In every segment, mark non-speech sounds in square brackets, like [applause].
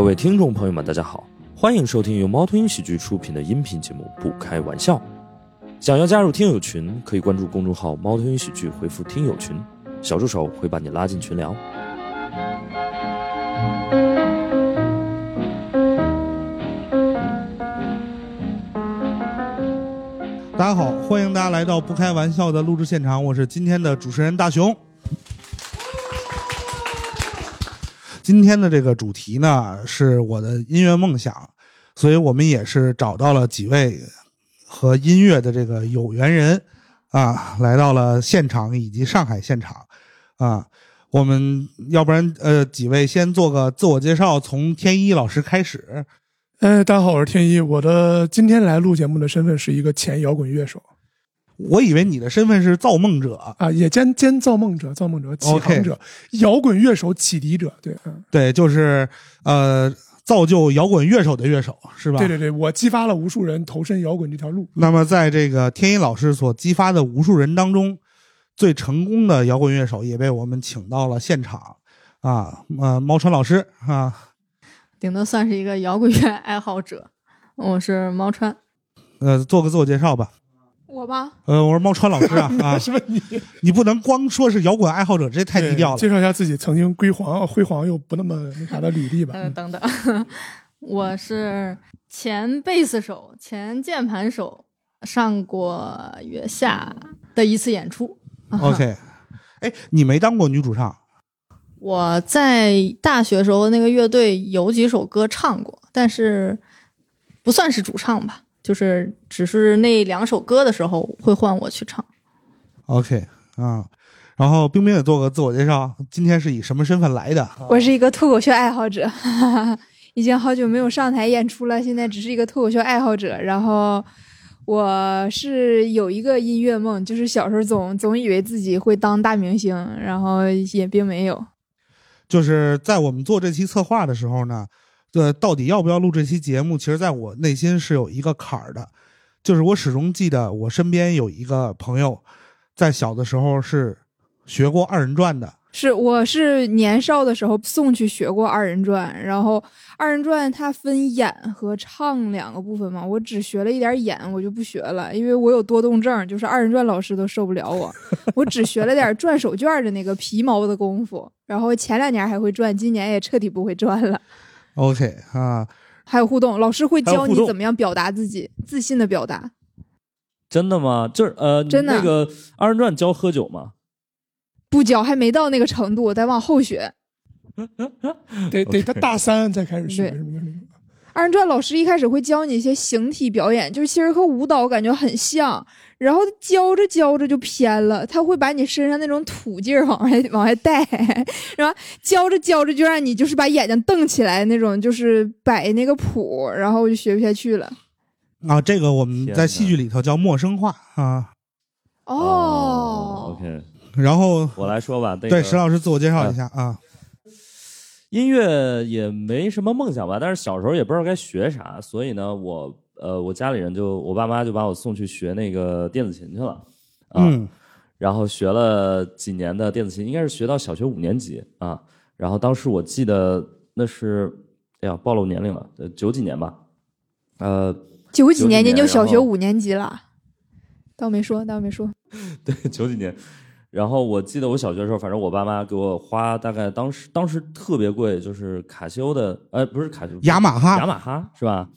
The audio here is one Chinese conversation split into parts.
各位听众朋友们，大家好，欢迎收听由猫头鹰喜剧出品的音频节目《不开玩笑》。想要加入听友群，可以关注公众号“猫头鹰喜剧”，回复“听友群”，小助手会把你拉进群聊。大家好，欢迎大家来到不开玩笑的录制现场，我是今天的主持人大熊。今天的这个主题呢是我的音乐梦想，所以我们也是找到了几位和音乐的这个有缘人啊，来到了现场以及上海现场啊。我们要不然呃，几位先做个自我介绍，从天一老师开始。哎，大家好，我是天一。我的今天来录节目的身份是一个前摇滚乐手我以为你的身份是造梦者，啊，也兼兼造梦者、造梦者、启航者、摇滚乐手、启迪者。对，嗯，对，就是呃，造就摇滚乐手的乐手是吧？对对对，我激发了无数人投身摇滚这条路。那么，在这个天一老师所激发的无数人当中，最成功的摇滚乐手也被我们请到了现场啊，呃，猫川老师啊，顶多算是一个摇滚乐爱好者。我是猫川，呃，做个自我介绍吧。我吧，呃，我是猫川老师啊 [laughs] 啊，是不是你？你不能光说是摇滚爱好者，这太低调了。介绍一下自己曾经辉煌、辉煌又不那么那啥的履历吧。呃，等等，[laughs] 我是前贝斯手、前键盘手，上过月下的一次演出。OK，哎，你没当过女主唱 [laughs] 我在大学时候那个乐队有几首歌唱过，但是不算是主唱吧，就是只是那两首歌的时候会换我去唱。？OK 啊，然后冰冰也做个自我介绍，今天是以什么身份来的？我是一个脱口秀爱好者，哈哈哈，已经好久没有上台演出了，现在只是一个脱口秀爱好者。然后我是有一个音乐梦，就是小时候总总以为自己会当大明星，然后也并没有。就是在我们做这期策划的时候呢，呃，到底要不要录这期节目？其实在我内心是有一个坎儿的，就是我始终记得我身边有一个朋友，在小的时候是学过二人转的，是，我是年少的时候送去学过二人转，然后二人转它分演和唱两个部分嘛，我只学了一点演，我就不学了，因为我有多动症，就是二人转老师都受不了我，我只学了点转手绢的那个皮毛的功夫，然后前两年还会转，今年也彻底不会转了。OK 啊，还有互动，老师会教你怎么样表达自己，自信的表达。真的吗？就是呃，真的那个二人转教喝酒吗？不教还没到那个程度，得往后学。得 [laughs] 得他大三才开始学。二人转老师一开始会教你一些形体表演，就是其实和舞蹈感觉很像，然后教着教着就偏了，他会把你身上那种土劲儿往外往外带，然后教着教着就让你就是把眼睛瞪起来那种，就是摆那个谱，然后我就学不下去了。啊，这个我们在戏剧里头叫陌生化啊。哦，，OK，然后我来说吧。那对个石老师自我介绍一下啊。音乐也没什么梦想吧，但是小时候也不知道该学啥，所以呢，我呃，我家里人就我爸妈就把我送去学那个电子琴去了，啊，嗯然后学了几年的电子琴，应该是学到小学五年级啊。然后当时我记得那是，哎呀，暴露年龄了，呃，九几年吧，呃，九几年您就小学五年级了，倒没说，倒没说。[laughs] 对，九几年。然后我记得我小学的时候，反正我爸妈给我花大概当时当时特别贵，就是卡西欧的，呃，不是卡西欧，雅马哈雅马哈是吧？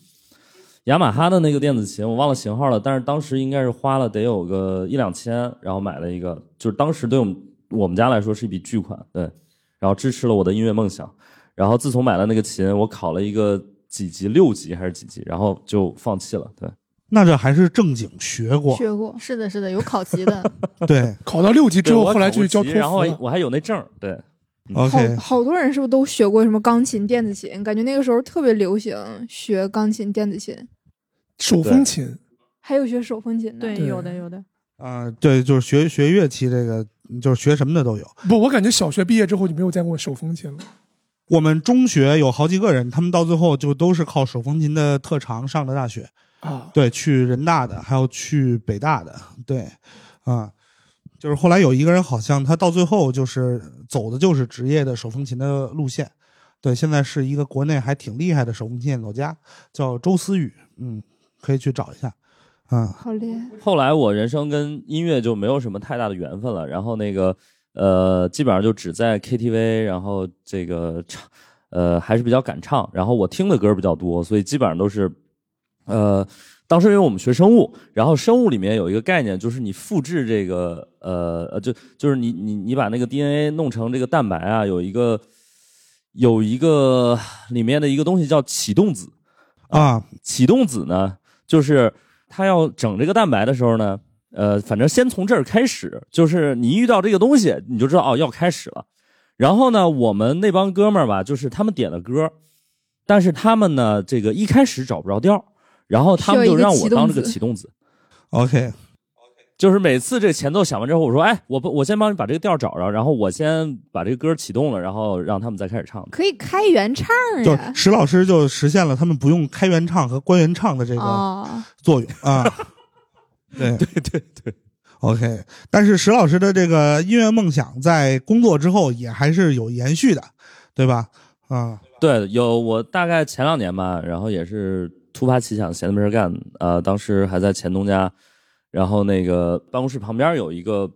雅马哈的那个电子琴，我忘了型号了，但是当时应该是花了得有个一两千，然后买了一个，就是当时对我们我们家来说是一笔巨款，对，然后支持了我的音乐梦想。然后自从买了那个琴，我考了一个几级，六级还是几级，然后就放弃了，对。那这还是正经学过，学过，是的，是的，有考级的。对考到六级之后，后来考过就教然后。我还有那证，对。[laughs] 好，OK，好多人是不是都学过什么钢琴、电子琴？感觉那个时候特别流行学钢琴、电子琴，手风琴，还有学手风琴的。对，有的，有的。啊、对，就是学学乐器这个，就是学什么的都有。不，我感觉小学毕业之后就没有见过手风琴了。我们中学有好几个人，他们到最后就都是靠手风琴的特长上的大学。啊，对，去人大的，还有去北大的，对，啊，就是后来有一个人好像他到最后就是走的就是职业的手风琴的路线，对，现在是一个国内还挺厉害的手风琴演奏家，叫周思雨，嗯，可以去找一下，啊，好厉害！后来我人生跟音乐就没有什么太大的缘分了，然后那个呃，基本上就只在 KTV，然后这个唱，呃，还是比较敢唱，然后我听的歌比较多，所以基本上都是，呃，当时因为我们学生物，然后生物里面有一个概念，就是你复制这个呃呃，就就是你你你把那个 DNA 弄成这个蛋白啊，有一个有一个里面的一个东西叫启动子，啊，启动子呢，就是他要整这个蛋白的时候呢，呃，反正先从这儿开始，就是你一遇到这个东西，你就知道哦要开始了。然后呢，我们那帮哥们儿吧，就是他们点的歌，但是他们呢，这个一开始找不着调儿，然后他们就让我当这个启动子，OK，就是每次这前奏响完之后，我说，哎，我不，我先帮你把这个调找着，然后我先把这个歌启动了，然后让他们再开始唱。可以开原唱呀就！石老师就实现了他们不用开原唱和关原唱的这个哦，作用啊。[laughs] 对对对对，，OK，但是石老师的这个音乐梦想在工作之后也还是有延续的，对吧？啊，对，有我大概前两年吧，然后也是突发奇想，闲着没事干，呃，当时还在前东家，然后那个办公室旁边有一个，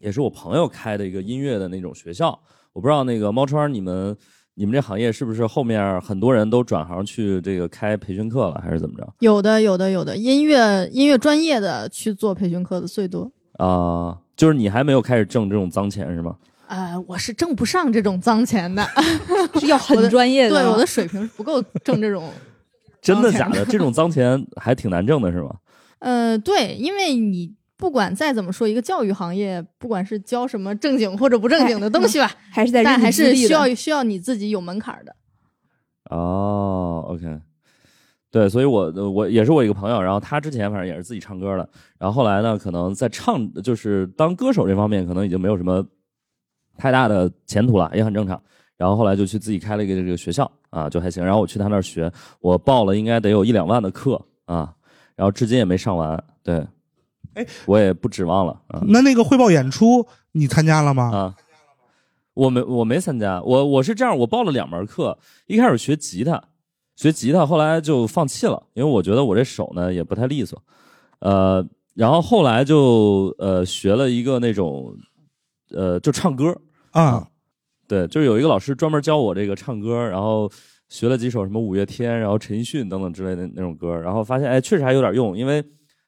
也是我朋友开的一个音乐的那种学校，我不知道那个猫川你们你们这行业是不是后面很多人都转行去这个开培训课了，还是怎么着有的，有的，有的，音乐音乐专业的去做培训课的最多。啊、就是你还没有开始挣这种脏钱是吗？呃，我是挣不上这种脏钱的，[laughs] 是要很专业的。对我的水平是不够挣这种。[laughs] 真的假的？这种脏钱还挺难挣的是吗？呃，对，因为你不管再怎么说，一个教育行业，不管是教什么正经或者不正经的东西吧，[laughs] 还是在但还是需要需要你自己有门槛儿的。哦，OK，对，所以我呃我也是我一个朋友，然后他之前反正也是自己唱歌的，然后后来呢，可能在唱就是当歌手这方面，可能已经没有什么太大的前途了，也很正常。然后后来就去自己开了一个这个学校啊，就还行。然后我去他那儿学，我报了应该得有一两万的课啊，然后至今也没上完。对，哎，我也不指望了嗯那那个汇报演出你参加了吗？啊。我没我没参加，我我是这样，我报了两门课，一开始学吉他，学吉他，后来就放弃了，因为我觉得我这手呢也不太利索，呃，然后后来就呃学了一个那种，呃，就唱歌，啊，对，就是有一个老师专门教我这个唱歌，然后学了几首什么五月天，然后陈奕迅等等之类的那种歌，然后发现哎确实还有点用，因为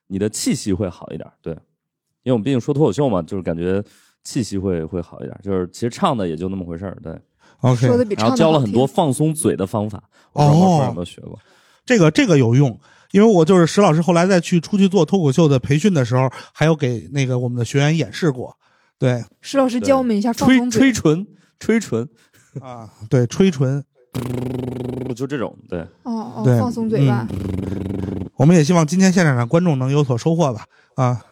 你的气息会好一点，对，因为我们毕竟说脱口秀嘛，就是感觉气息会会好一点，就是其实唱的也就那么回事儿，对，OK，说的比然后教了很多放松嘴的方法，我不知道毛川有没有学过？这个这个有用，因为我就是石老师后来再去出去做脱口秀的培训的时候，还有给那个我们的学员演示过。对。石老师教我们一下放吹松嘴。吹唇，吹唇，啊，对，吹唇，就这种，对，对哦哦，放松嘴巴。我们也希望今天现场的观众能有所收获吧。啊，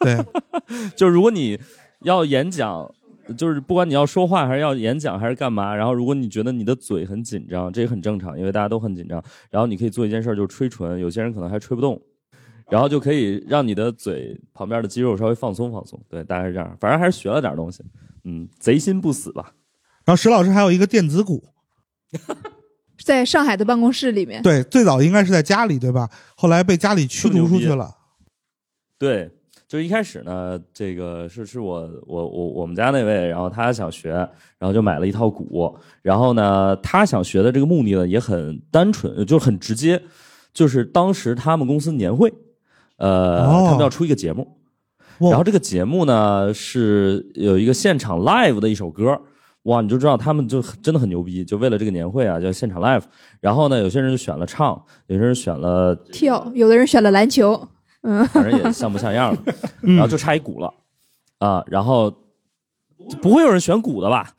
对，[laughs] 就是如果你要演讲，就是不管你要说话还是要演讲还是干嘛，然后如果你觉得你的嘴很紧张，这也很正常，因为大家都很紧张。然后你可以做一件事儿，就是吹唇，有些人可能还吹不动，然后就可以让你的嘴旁边的肌肉稍微放松放松。对，大概是这样，反正还是学了点东西，嗯，贼心不死吧。然后石老师还有一个电子鼓，[laughs] 在上海的办公室里面，对，最早应该是在家里，对吧？后来被家里驱逐出去了。对，就是一开始呢，这个是是我我我我们家那位，然后他想学，然后就买了一套鼓，然后呢，他想学的这个目的呢也很单纯，就很直接，就是当时他们公司年会，呃，哦他们要出一个节目，然后这个节目呢是有一个现场 live 的一首歌。哇，你就知道他们就真的很牛逼，就为了这个年会啊，叫现场 live。然后呢，有些人就选了唱，有些人选了跳，有的人选了篮球，嗯，反正也像不像样的，[laughs] 嗯然后就差一鼓了，啊，然后不会有人选鼓的吧？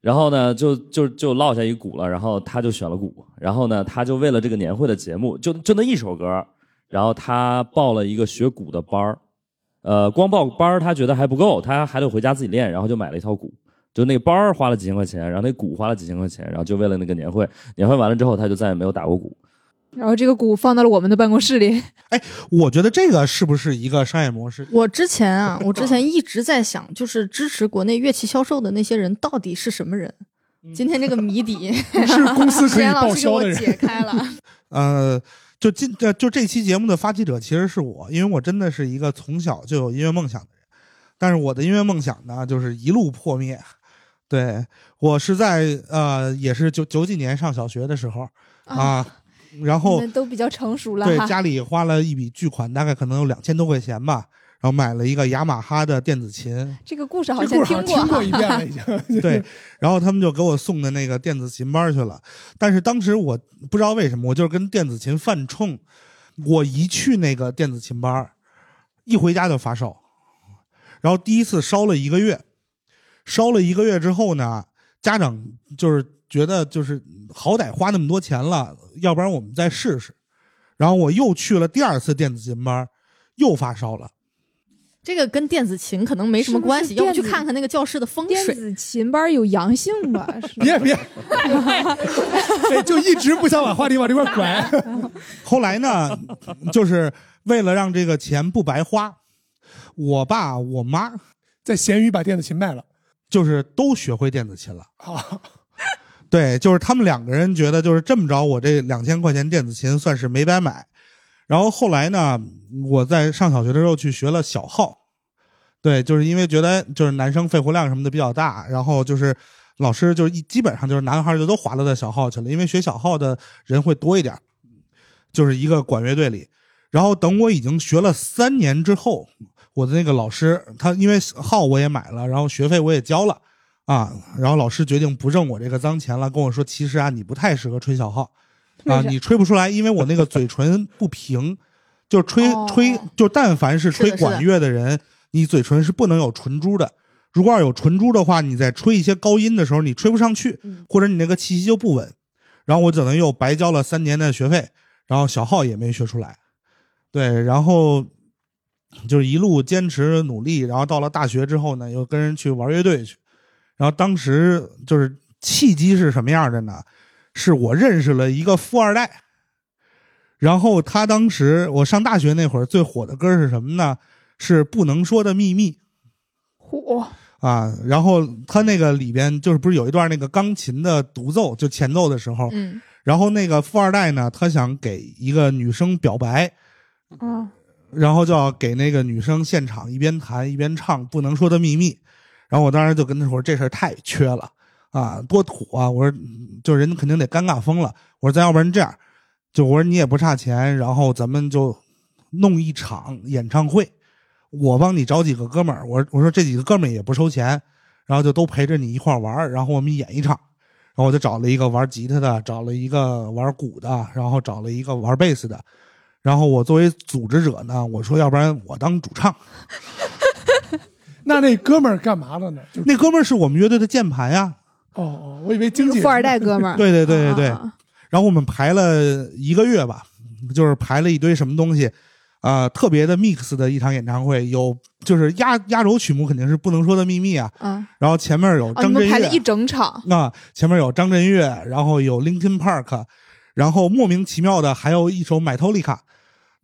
然后呢，就就就落下一鼓了，然后他就选了鼓，然后呢，他就为了这个年会的节目，就就那一首歌，然后他报了一个学鼓的班儿，呃，光报班儿他觉得还不够，他还得回家自己练，然后就买了一套鼓。就那个班儿花了几千块钱，然后那鼓花了几千块钱，然后就为了那个年会，年会完了之后，他就再也没有打过鼓。然后这个鼓放到了我们的办公室里，哎我觉得这个是不是一个商业模式？我之前啊，我之前一直在想，就是支持国内乐器销售的那些人到底是什么人？今天这个谜底，[laughs] 是公司可以报师给我销的人。解开了。[laughs] [laughs] 呃，就今呃就这期节目的发起者其实是我，因为我真的是一个从小就有音乐梦想的人，但是我的音乐梦想呢，就是一路破灭。对我是在呃，也是九九几年上小学的时候啊，然后都比较成熟了对。家里花了一笔巨款，大概可能有两千多块钱吧，然后买了一个雅马哈的电子琴，这个故事好像故事好像听过听过 [laughs] 一遍了，已经。对，然后他们就给我送的那个电子琴班去了。但是当时我不知道为什么，我就是跟电子琴犯冲。我一去那个电子琴班，一回家就发烧，然后第一次烧了一个月，烧了一个月之后呢，家长就是觉得就是好歹花那么多钱了，要不然我们再试试。然后我又去了第二次电子琴班，又发烧了。这个跟电子琴可能没什么关系，是不是要不去看看那个教室的风水。电子琴班有阳性吧？[laughs] 是别别，对，就一直不想把话题往这块拐。后来呢，就是为了让这个钱不白花，我爸我妈在闲鱼把电子琴卖了就是都学会电子琴了。啊！[laughs] 对，就是他们两个人觉得就是这么着，我这两千块钱电子琴算是没白买。然后后来呢，我在上小学的时候去学了小号，对，就是因为觉得就是男生肺活量什么的比较大，然后就是老师就是一基本上就是男孩就都划拉到小号去了，因为学小号的人会多一点，就是一个管乐队里。然后等我已经学了三年之后，我的那个老师他因为号我也买了，然后学费我也交了啊，然后老师决定不挣我这个脏钱了，跟我说其实啊你不太适合吹小号啊，你吹不出来，因为我那个嘴唇不平，就吹哦吹就但凡是吹管乐的人，你嘴唇是不能有唇珠的。如果要有唇珠的话，你在吹一些高音的时候，你吹不上去，嗯或者你那个气息就不稳。然后我只能又白交了三年的学费，然后小号也没学出来。对，然后就是一路坚持努力，然后到了大学之后呢，又跟人去玩乐队去。然后当时就是契机是什么样的呢？是我认识了一个富二代，然后他当时我上大学那会儿最火的歌是什么呢？是不能说的秘密。火，啊，然后他那个里边就是不是有一段那个钢琴的独奏，就前奏的时候，嗯，然后那个富二代呢，他想给一个女生表白，啊，然后就要给那个女生现场一边弹一边唱《不能说的秘密》，然后我当时就跟他说这事儿太缺了啊，多土啊！我说就人肯定得尴尬疯了。我说咱要不然这样，就我说你也不差钱，然后咱们就弄一场演唱会，我帮你找几个哥们儿，我我说这几个哥们儿也不收钱，然后就都陪着你一块儿玩儿，然后我们演一场。然后我就找了一个玩吉他的，找了一个玩鼓的，然后找了一个玩贝斯的，然后我作为组织者呢，我说要不然我当主唱。[laughs] 那那哥们儿干嘛了呢？就那哥们儿是我们乐队的键盘呀。哦哦，我以为经纪人富二代哥们儿，[laughs] 对对对对对。啊然后我们排了一个月吧，就是排了一堆什么东西，啊、特别的 mix 的一场演唱会，有就是压压轴曲目肯定是不能说的秘密啊，啊，然后前面有张震岳，们排了一整场，啊，前面有张震岳，然后有 Linkin Park，然后莫名其妙的还有一首 Metallica，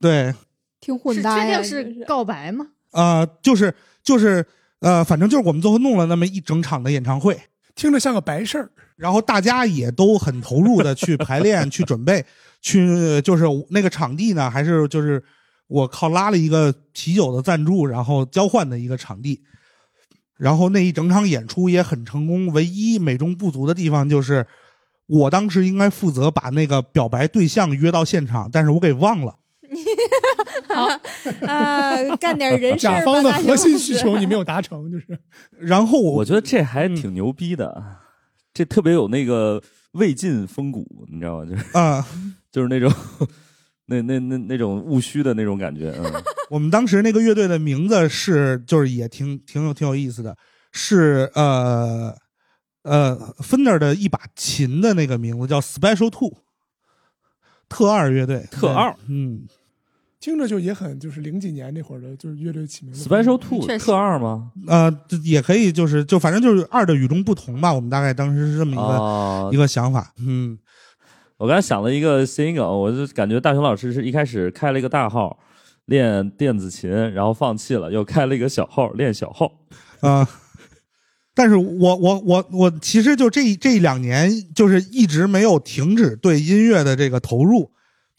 对，挺混搭呀，确定是告白吗？呃，就是就是呃，反正就是我们最后弄了那么一整场的演唱会，听着像个白事儿。然后大家也都很投入的去排练、[laughs] 去准备、去就是那个场地呢，还是就是我靠拉了一个啤酒的赞助，然后交换的一个场地。然后那一整场演出也很成功，唯一美中不足的地方就是，我当时应该负责把那个表白对象约到现场，但是我给忘了。[laughs] 啊，[laughs] 干点人事 [laughs] 甲方的核心需求你没有达成，就是。然后我我觉得这还挺牛逼的，这特别有那个魏晋风骨，你知道吗？就是啊、就是那种那那那那种务虚的那种感觉，嗯，我们当时那个乐队的名字是，就是也挺挺有挺有意思的，是呃呃 Fender 的一把琴的那个名字叫 Special Two，特二乐队，特二。对，嗯，听着就也很就是零几年那会儿的，就是乐队起名的。Special Two 特二吗？呃，就也可以，就是就反正就是二的与众不同吧，我们大概当时是这么一个、哦一，个想法，嗯，我刚才想了一个谐音梗，我就感觉大雄老师是一开始开了一个大号练电子琴，然后放弃了，又开了一个小号练小号。啊、[laughs] 但是我我我我其实就这这两年就是一直没有停止对音乐的这个投入，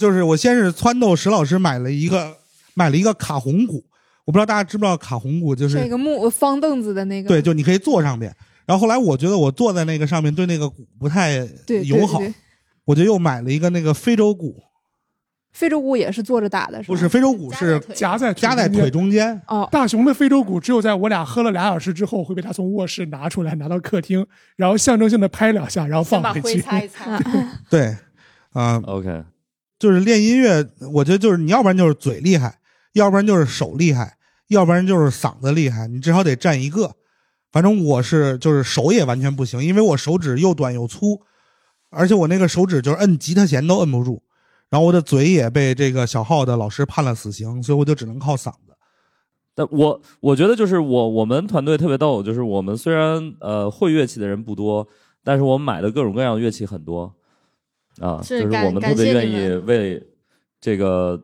就是我先是撺掇石老师买了一个买了一个卡红鼓，我不知道大家知不知道卡红鼓就是那个木方凳子的那个，对，就你可以坐上面。然后后来我觉得我坐在那个上面对那个鼓不太友好，对对我就又买了一个那个非洲鼓，非洲鼓也是坐着打的，是吧不是非洲鼓是夹在夹在腿中间。哦，大熊的非洲鼓只有在我俩喝了俩小时之后，会被他从卧室拿出来，拿到客厅，然后象征性的拍两下，然后放先把灰回去。擦一擦。[laughs] 对，啊、OK，就是练音乐，我觉得就是你要不然就是嘴厉害，要不然就是手厉害，要不然就是嗓子厉害，你至少得占一个。反正我是就是手也完全不行，因为我手指又短又粗，而且我那个手指就是摁吉他弦都摁不住，然后我的嘴也被这个小号的老师判了死刑，所以我就只能靠嗓子。但我我觉得就是我我们团队特别逗，就是我们虽然呃会乐器的人不多，但是我们买的各种各样乐器很多啊，就是我们特别愿意为这个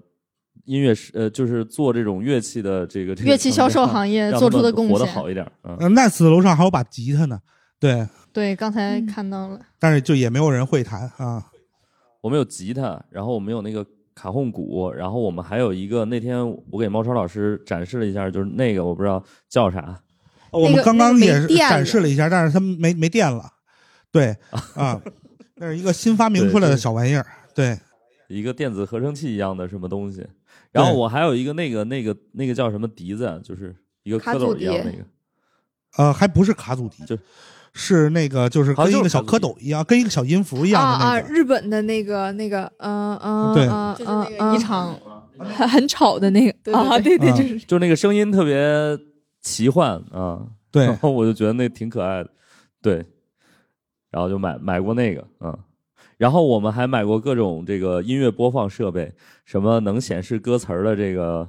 音乐是呃，就是做这种乐器的这个这个乐器销售行业做出的贡献活得。好一点。嗯，嗯、奈斯楼上还有把吉他呢，对，对，刚才嗯看到了，但是就也没有人会弹啊。我们有吉他，然后我们有那个卡洪鼓，然后我们还有一个那天我给猫超老师展示了一下，就是那个我不知道叫啥，我们刚刚也展示了一下，但是它没没电了。对 [laughs] 啊，那是一个新发明出来的小玩意儿。对，一个电子合成器一样的什么东西。然后我还有一个那个那个那个叫什么笛子啊，就是一个蝌蚪卡祖笛一样那个，呃，还不是卡祖笛，就是那个就是跟一个小蝌蚪一样，跟一个小音符一样啊啊，的那个。日本的那个那个，嗯嗯，对嗯就是那嗯个一嗯场很很吵的那个对对啊，对对就是就是那个声音特别奇幻啊，对然后我就觉得那挺可爱的，对，然后就买买过那个，嗯，然后我们还买过各种这个音乐播放设备，什么能显示歌词儿的这个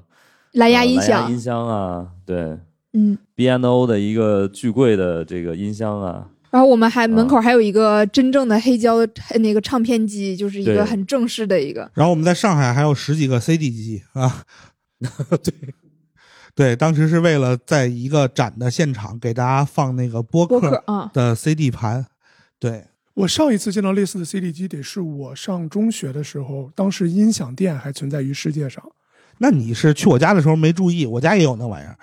蓝牙音呃蓝牙音，箱啊，对嗯。，B N O 的一个巨贵的这个音箱啊，然后我们还门啊口还有一个真正的黑胶的那个唱片机，就是一个很正式的一个。然后我们在上海还有十几个 CD 机啊。[laughs] 对，对，当时是为了在一个展的现场给大家放那个播客啊，的 CD 盘。对，我上一次见到类似的 CD 机，得是我上中学的时候，当时音响店还存在于世界上。那你是去我家的时候没注意，我家也有那玩意儿。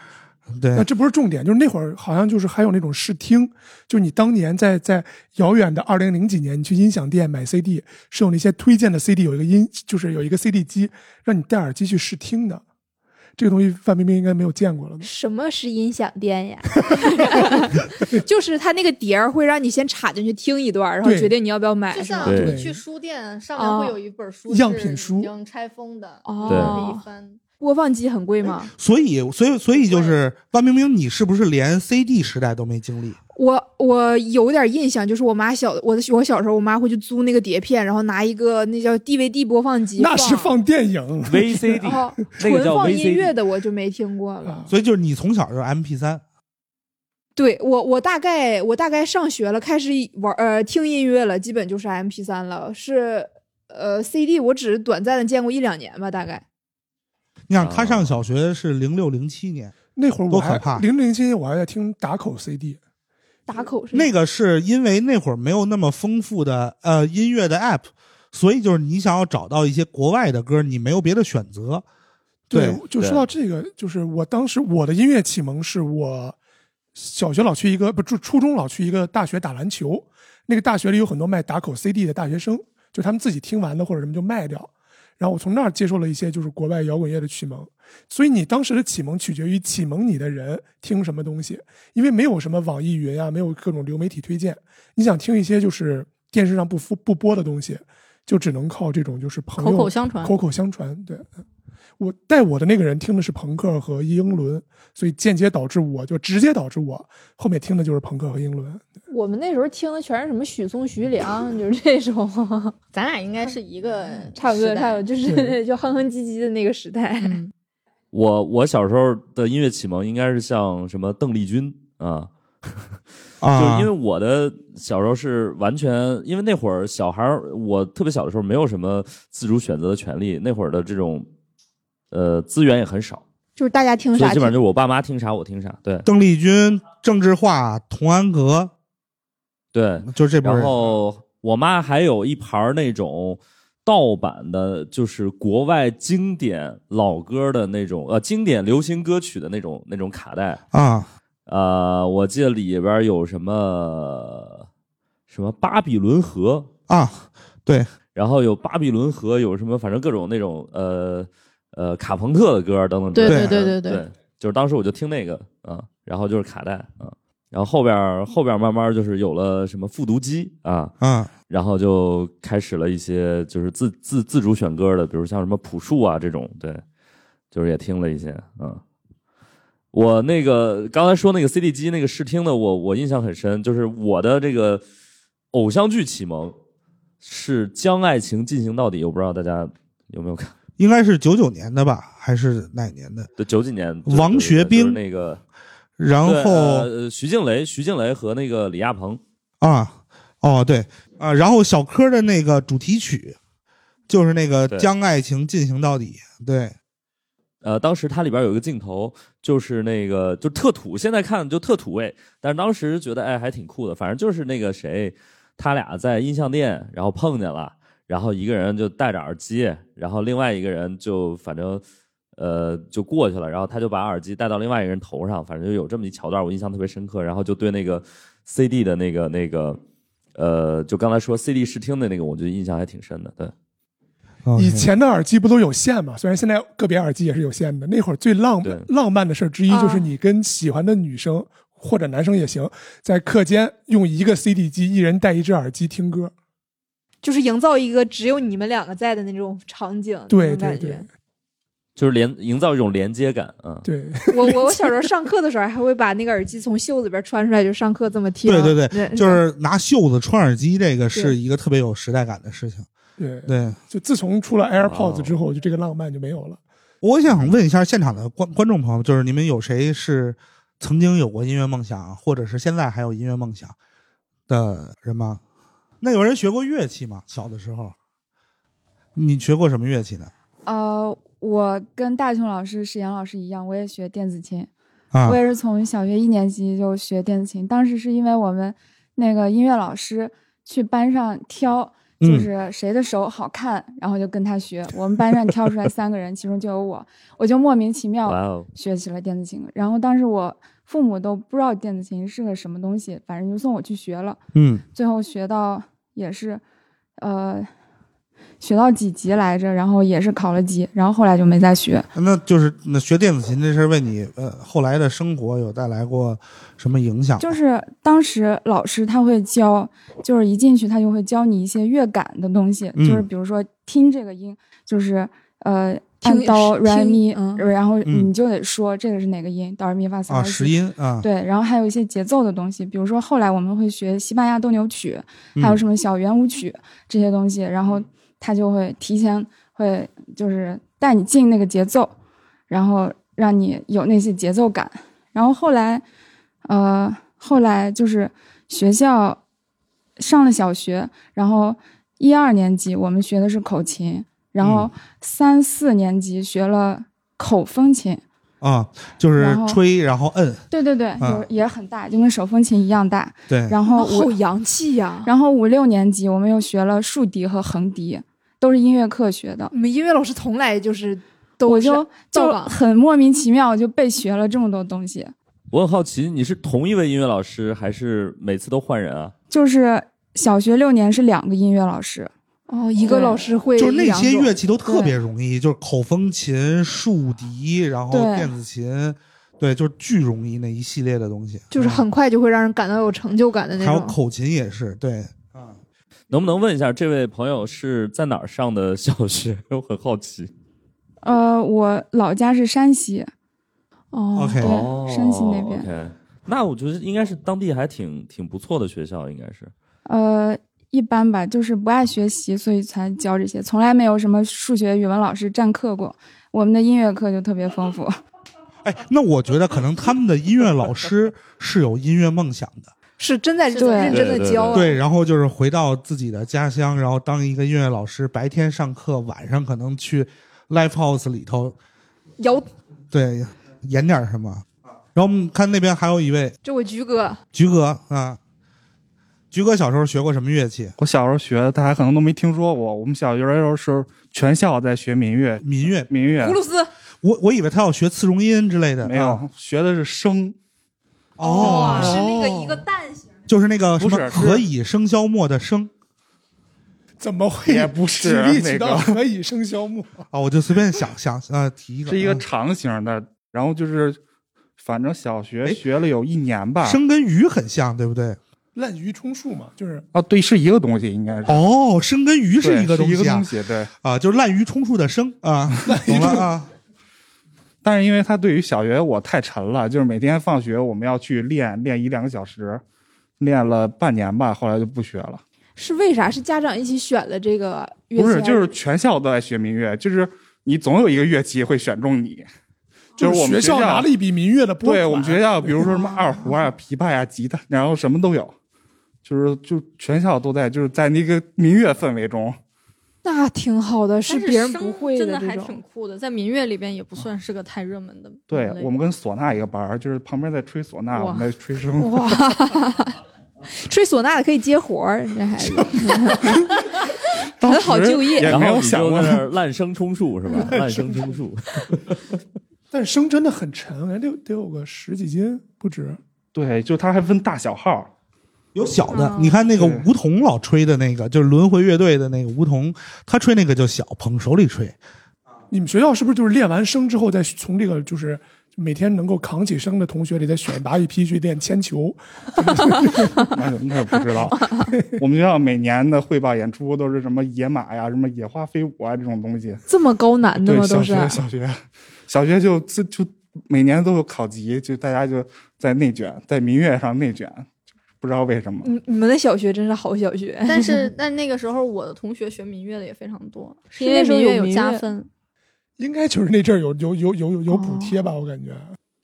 对那，这不是重点，就是那会儿好像就是还有那种试听，就你当年在在遥远的二零零几年，你去音响店买 CD，是有那些推荐的 CD，有一个音就是有一个 CD 机，让你戴耳机去试听的。这个东西范冰冰应该没有见过了吧？什么是音响店呀？[laughs] [laughs] 就是它那个碟儿会让你先插进去听一段，然后决定你要不要买，就像你去书店上面会有一本书样是品书已经拆封的，哦可以翻。播放机很贵吗？所以，所以，所以就是万冰冰，你是不是连 CD 时代都没经历？我我有点印象，就是我妈小我的我小时候，我妈会去租那个碟片，然后拿一个那叫 DVD 播放机，那是放电影。VCD [laughs] 纯放音乐的我就没听过了。所以就是你从小就是 MP 三。对我，我大概我大概上学了，开始玩呃听音乐了，基本就是 M P 三了。是呃 C D，我只是短暂的见过一两年吧，大概。你想，他上小学是零六零七年，那会儿多可怕零零七年我还在听打口 CD，打口是那个是因为那会儿没有那么丰富的呃音乐的 app，所以就是你想要找到一些国外的歌，你没有别的选择。对就说到这个，就是我当时我的音乐启蒙是我小学老去一个不初初中老去一个大学打篮球，那个大学里有很多卖打口 CD 的大学生，就他们自己听完了或者什么就卖掉，然后我从那儿接受了一些就是国外摇滚乐的启蒙。所以你当时的启蒙取决于启蒙你的人听什么东西，因为没有什么网易云啊，没有各种流媒体推荐，你想听一些就是电视上不不不播的东西，就只能靠这种就是朋友口口相传口口相传。对，我带我的那个人听的是朋克和英伦，所以间接导致我就直接导致我后面听的就是朋克和英伦。我们那时候听的全是什么许嵩、徐良，就是这种，[laughs] 咱俩应该是一个 [laughs] 差不多，差不多，就是 [laughs] 就哼哼唧唧的那个时代。嗯我我小时候的音乐启蒙应该是像什么邓丽君啊，啊，就是因为我的小时候是完全，因为那会儿小孩儿，我特别小的时候没有什么自主选择的权利，那会儿的这种呃资源也很少。就是大家听啥所以基本上就是我爸妈听啥我听啥，对。邓丽君、郑智化、童安格，对。就这波人。然后我妈还有一盘儿那种盗版的，就是国外经典老歌的那种呃经典流行歌曲的那种那种卡带。啊，呃，我记得里边有什么什么巴比伦河，啊，对，然后有巴比伦河，有什么反正各种那种呃呃卡朋特的歌等等之对类的。对对对对，就是当时我就听那个啊，然后就是卡带啊，然后后边后边慢慢就是有了什么复读机啊，啊，然后就开始了一些就是自自自主选歌的，比如像什么朴树啊这种，对，就是也听了一些，嗯。我那个刚才说那个 CD 机那个试听的，我我印象很深，就是我的这个偶像剧启蒙是《将爱情进行到底》，我不知道大家有没有看？应该是九九年的吧，还是哪年的？对，九几年王学兵就是那个，然后呃徐静蕾、徐静蕾和那个李亚鹏，啊，哦对啊，然后小柯的那个主题曲就是那个将爱情进行到底，对，呃，当时它里边有一个镜头，就是那个就特土，现在看就特土味，但是当时觉得哎还挺酷的。反正就是那个谁，他俩在音像店，然后碰见了，然后一个人就戴着耳机，然后另外一个人就反正呃就过去了，然后他就把耳机戴到另外一个人头上，反正就有这么一桥段，我印象特别深刻。然后就对那个 CD 的那个那个呃，就刚才说 CD 试听的那个，我觉得印象还挺深的。对，以前的耳机不都有线嘛？虽然现在个别耳机也是有线的。那会儿最浪对浪漫的事儿之一啊就是你跟喜欢的女生、或者男生也行，在课间用一个 CD 机，一人带一只耳机听歌。就是营造一个只有你们两个在的那种场景，对那种感对对觉。就是连营造一种连接感，嗯。对，我我我小时候上课的时候还会把那个耳机从袖子里边穿出来，就上课这么听。对对对对就是拿袖子穿耳机，这个是一个特别有时代感的事情。对，对，就自从出了 AirPods 哦之后，就这个浪漫就没有了。我想问一下现场的观观众朋友，就是你们有谁是曾经有过音乐梦想，或者是现在还有音乐梦想的人吗？那有人学过乐器吗？小的时候，你学过什么乐器呢？呃，我跟大雄老师、史岩老师一样，我也学电子琴。啊我也是从小学一年级就学电子琴，当时是因为我们那个音乐老师去班上挑，就嗯是谁的手好看，然后就跟他学。我们班上挑出来三个人，其中就有我，我就莫名其妙学起了电子琴。然后当时我父母都不知道电子琴是个什么东西，反正就送我去学了。嗯最后学到也是，呃，学到几级来着，然后也是考了级，然后后来就没再学。那就是那学电子琴这事儿为你呃后来的生活有带来过什么影响？就是当时老师他会教，就是一进去他就会教你一些乐感的东西，嗯就是比如说听这个音，就是呃听按哆听来咪，嗯然后嗯你就得说这个是哪个音，哆来咪发嗦啊，拉实西。音啊，对，然后还有一些节奏的东西，比如说后来我们会学西班牙斗牛曲，还有嗯什么小圆舞曲这些东西，然后他就会提前会就是带你进那个节奏，然后让你有那些节奏感。然后后来，呃，后来就是学校上了小学，然后一二年级我们学的是口琴，然后三四年级学了口风琴。啊，就是吹然后摁，对对对，啊有也很大，就跟手风琴一样大。对，然后好五，洋气呀！然后五六年级我们又学了竖笛和横笛，都是音乐课学的。你们音乐老师从来就是都是我就就很莫名其妙就被学了这么多东西，我很好奇，你是同一位音乐老师，还是每次都换人啊？就是小学六年是两个音乐老师，哦，一个老师会就是那些乐器都特别容易，就是口风琴、竖笛，然后电子琴，对，就是巨容易那一系列的东西，就是啊很快就会让人感到有成就感的那种。还有口琴也是，对啊，能不能问一下，这位朋友是在哪儿上的小学？[laughs] 我很好奇。呃，我老家是山西，哦 OK 山西那边 OK，那我觉得应该是当地还挺挺不错的学校，应该是。呃，一般吧，就是不爱学习，所以才教这些，从来没有什么数学、语文老师占课过。我们的音乐课就特别丰富。[laughs] 哎，那我觉得可能他们的音乐老师是有音乐梦想的，[laughs] 是真在认真的教啊。对，然后就是回到自己的家乡，然后当一个音乐老师，白天上课，晚上可能去 live house 里头摇对，演点什么。然后我们看那边还有一位这我菊哥，菊哥啊，菊哥小时候学过什么乐器？我小时候学的，大家可能都没听说过。我们小学的时候是全校在学民乐，民乐。民乐葫芦丝，我我以为他要学次中音之类的，没有、啊学的是笙，哦，是那个一个蛋形。就是那个什么不是是何以笙箫默的笙怎么会也不举是例举到那个，何以笙箫默？[laughs] 啊，我就随便想想啊提一个，是一个嗯长形的。然后就是，反正小学哎学了有一年吧。笙跟鱼很像，对不对？滥竽充数嘛，就是啊，对，是一个东西，应该是。哦，生跟鱼是一个东西啊一个东，西，对。啊，就是滥竽充数的生啊，懂了啊。但是因为他对于小学我太沉了，就是每天放学我们要去练练一两个小时，练了半年吧，后来就不学了。是为啥？是家长一起选的这个乐器？不是，就是全校都在学民乐，就是你总有一个乐器会选中你。就是我们学校拿了一笔民乐的拨款，对我们学校，比如说什么二胡啊、琵琶呀、吉他，然后什么都有，就是就全校都在，就是在那个民乐氛围中。那挺好的，是别人声不会真的还。挺酷的，在民乐里边也不算是个太热门的对我们跟唢呐一个班儿，就是旁边在吹唢呐，我们在吹笙。哇，吹唢呐的可以接活儿，这孩子 [laughs] 很好就业。也没然后想过就在那儿滥竽充数是吧？[laughs] 滥竽充数，[laughs] 但是笙真的很沉，得有得有个十几斤不止。对，就它还分大小号。有小的哦，你看那个对吴彤老吹的那个，就是轮回乐队的那个吴彤，他吹那个就小，捧手里吹。你们学校是不是就是练完声之后，再从这个就是每天能够扛起声的同学里再选拔一批去练铅球？[laughs] 那那不知道。[laughs] 我们学校每年的汇报演出都是什么野马呀、什么野花飞舞啊这种东西。这么高难的对，吗？小都是学小学小学就就就每年都有考级，就大家就在内卷，在民乐上内卷，不知道为什么。你你们的小学真是好小学，但是 [laughs] 但那个时候我的同学学民乐的也非常多，是因为民乐有加分。应该就是那阵儿有有有有有有补贴吧？我感觉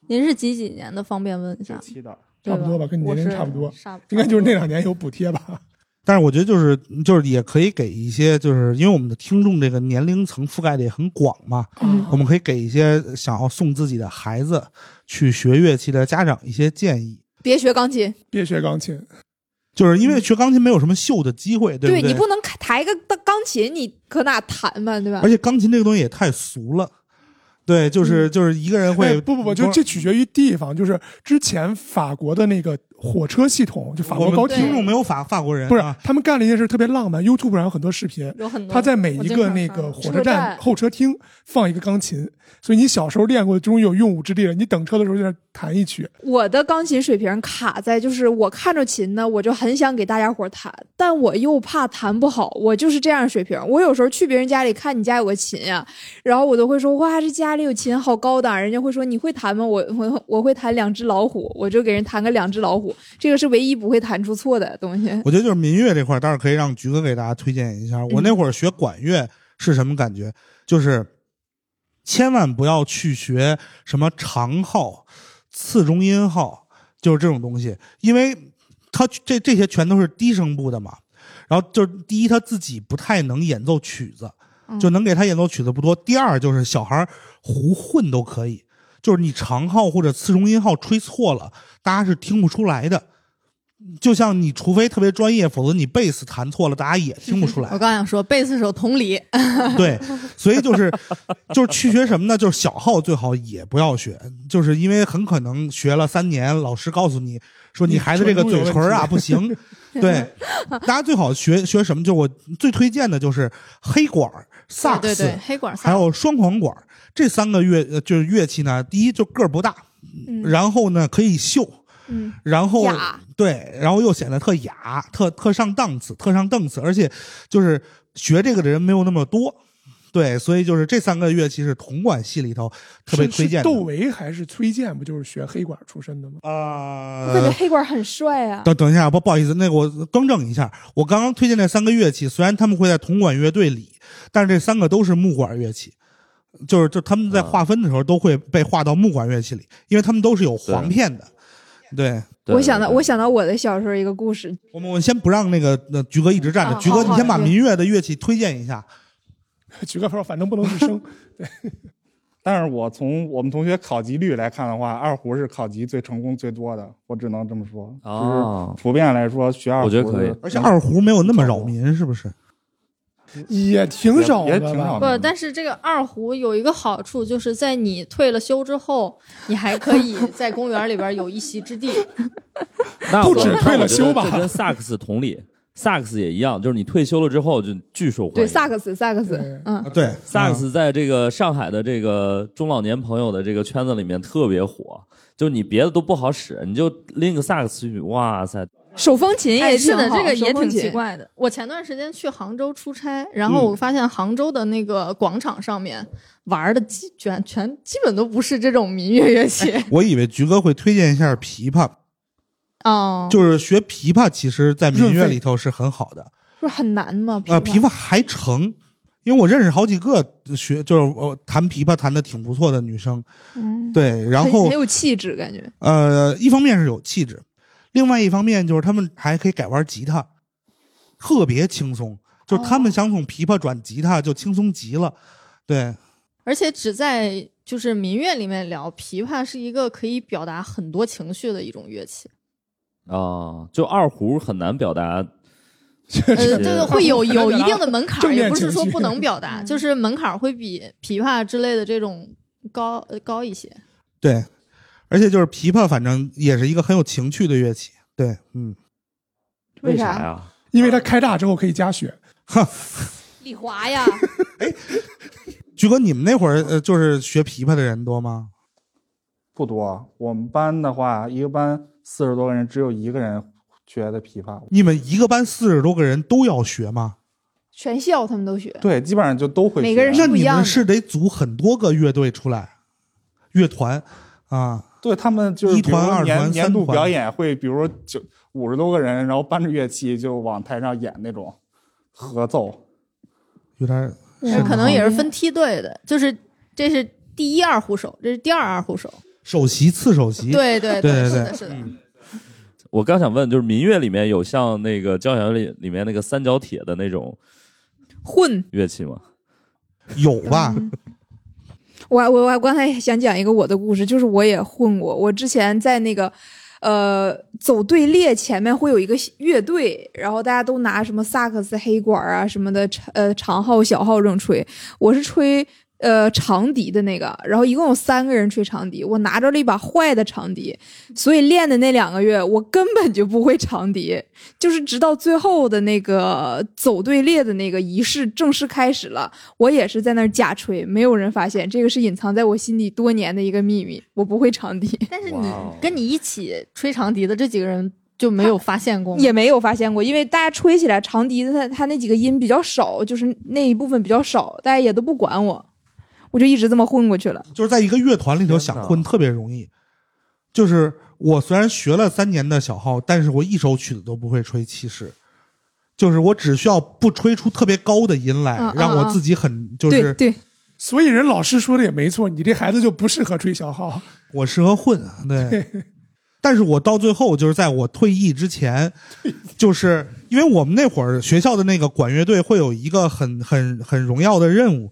您是几几年的？方便问一下七的，差不多吧跟你年龄差不多应该就是那两年。年有补贴吧？[laughs] 但是我觉得就是就是也可以给一些，就是因为我们的听众这个年龄层覆盖的也很广嘛，嗯我们可以给一些想要送自己的孩子去学乐器的家长一些建议。别学钢琴，别学钢琴，就是因为学钢琴没有什么秀的机会，对不对你不能抬个钢琴，你搁哪弹嘛，对吧而？且钢琴这个东西也太俗了。对，就是就是一个人会、哎不不不，就这取决于地方。就是之前法国的那个火车系统，就法国高铁听，众没有法法国人，不是啊他们干了一件事特别浪漫，YouTube 上有很多视频，有很多，他在每一个那个火车站车站候车厅放一个钢琴，所以你小时候练过，终于有用武之地了。你等车的时候就在那弹一曲，我的钢琴水平卡在就是我看着琴呢，我就很想给大家伙弹，但我又怕弹不好，我就是这样水平。我有时候去别人家里看你家有个琴呀、然后我都会说哇，这家里有琴好高档。人家会说你会弹吗？我我 [laughs] 我会弹两只老虎，我就给人弹个两只老虎，这个是唯一不会弹出错的东西。[laughs] 我觉得就是民乐这块儿，待会儿可以让菊哥给大家推荐一下。我那会儿学管乐是什么感觉？就是千万不要去学什么长号、次中音号，就是这种东西，因为它这这些全都是低声部的嘛。然后就是第一，他自己不太能演奏曲子，就能给他演奏曲子不多。第二就是小孩儿胡混都可以，就是你长号或者次中音号吹错了，大家是听不出来的。就像你除非特别专业，否则你贝斯弹错了，大家也听不出来 [laughs] 我。刚想说贝斯手同理，[laughs] 对，所以就是就是去学什么呢？就是小号最好也不要学，就是因为很可能学了三年，老师告诉你说你孩子这个嘴唇啊不行。[laughs] 对，大家最好学学什么？就我最推荐的就是黑管、萨克斯，对对对，黑管还有双簧管这三个乐呃就是乐器呢。第一就个儿不大，嗯然后呢可以秀，嗯，然后对，然后又显得特雅、特特上档次、特上档次，而且就是学这个的人没有那么多，对，所以就是这三个乐器是铜管系里头特别推荐的。窦唯还是崔健？不就是学黑管出身的吗？啊、我感觉黑管很帅啊。等等一下，不不好意思，那个我更正一下，我刚刚推荐那三个乐器，虽然他们会在铜管乐队里，但是这三个都是木管乐器，就是就他们在划分的时候都会被划到木管乐器里，因为他们都是有簧片的。对，对我想到，我想到我的小时候一个故事，我们我们先不让那个那菊哥一直站着，啊菊哥你先把民乐的乐器推荐一下。[laughs] 菊哥说，反正不能是声。[laughs] 但是我从我们同学考级率来看的话，二胡是考级最成功最多的，我只能这么说。哦就是普遍来说，学二胡我觉得可以而且二胡没有那么扰民，是不是？也挺少的吧也挺少？不，但是这个二胡有一个好处，就是在你退了休之后，你还可以在公园里边有一席之地。[laughs] 那我不止退了休吧这跟萨克斯同理，萨克斯也一样，就是你退休了之后就巨受欢迎。对，萨克斯，萨克斯，嗯啊，，对，萨克斯在这个上海的这个中老年朋友的这个圈子里面特别火，就你别的都不好使，你就拎个萨克斯去，哇塞！手风琴也哎，是的，这个也挺奇怪的。我前段时间去杭州出差，然后我发现杭州的那个广场上面玩的基全全基本都不是这种民乐乐器 [laughs] 我以为菊哥会推荐一下琵琶，哦，就是学琵琶，其实在民乐里头是很好的。不是很难吗？呃，琵琶还成，因为我认识好几个学就是呃弹琵琶弹的挺不错的女生，嗯，对，然后很很有气质，感觉呃，一方面是有气质，另外一方面就是他们还可以改玩吉他，特别轻松。就是他们想从琵琶转吉他就轻松极了，对，而且只在就是民乐里面聊，琵琶是一个可以表达很多情绪的一种乐器。啊，就二胡很难表达，呃，是这个会有有一定的门槛也不是说不能表达，[laughs] 就是门槛会比琵琶之类的这种高呃高一些。对，而且就是琵琶，反正也是一个很有情趣的乐器。对，嗯，为啥呀？因为它开大之后可以加血。[laughs] 李华呀，[laughs] 哎菊哥，你们那会儿呃，就是学琵琶的人多吗？不多，我们班的话，一个班四十多个人，只有一个人学的琵琶。你们一个班四十多个人都要学吗？全校他们都学，对，基本上就都会学。每个人是那你不一样的们是得组很多个乐队出来，乐团啊，对他们就是一团比如说二团年年度表演会，比如说九五十多个人，然后搬着乐器就往台上演那种合奏。有点儿这可能也是分梯队的，就是这是第一二胡手，这是第二二胡手。首席、次首席。对对对对对是的，是的。我刚想问，就是民乐里面有像那个交响乐里里面那个三角铁的那种混。乐器吗？有吧？我我我刚才想讲一个我的故事，就是我也混过。我之前在那个呃走队列前面会有一个乐队，然后大家都拿什么萨克斯、黑管啊什么的，呃长号、小号这种吹。我是吹呃长笛的那个，然后一共有三个人吹长笛，我拿着了一把坏的长笛，所以练的那两个月我根本就不会长笛，就是直到最后的那个走队列的那个仪式正式开始了，我也是在那儿假吹，没有人发现，这个是隐藏在我心底多年的一个秘密，我不会长笛，但是你跟你一起吹长笛的这几个人就没有发现过吗？也没有发现过，因为大家吹起来长笛的它它那几个音比较少，就是那一部分比较少，大家也都不管我，我就一直这么混过去了。就是在一个乐团里头想混特别容易。就是我虽然学了三年的小号，但是我一首曲子都不会吹。其实，就是我只需要不吹出特别高的音来，让我嗯自己很就是对对，所以人老师说的也没错，你这孩子就不适合吹小号。我适合混。对，但是我到最后就是在我退役之前，就是因为我们那会儿学校的那个管乐队会有一个很很很荣耀的任务，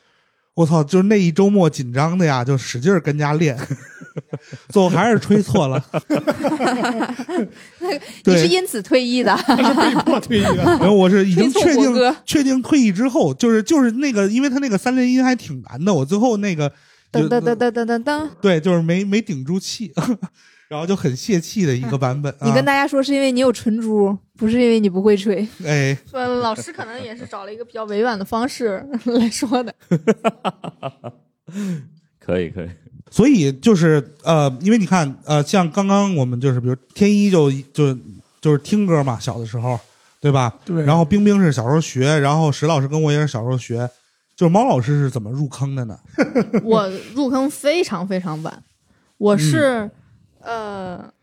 我操！就是那一周末紧张的呀，就使劲儿跟家练，[laughs] 最后还是吹错了。[laughs] 你是因此退役的？他是被迫退役的。然后我是已经确定确定退役之后，就是就是那个，因为他那个三连音还挺难的，我最后那个就噔噔噔噔噔噔噔。对，就是没没顶住气，然后就很泄气的一个版本。你跟啊、大家说是因为你有唇珠，不是因为你不会吹。哎，[laughs] 呃，老师可能也是找了一个比较委婉的方式 [laughs] 来说的。[laughs] 可以可以，所以就是呃，因为你看呃，像刚刚我们就是比如天一就就就是听歌嘛，小的时候，对吧？对然后冰冰是小时候学，然后石老师跟我也是小时候学，就是猫老师是怎么入坑的呢？我入坑非常非常晚，我是，呃，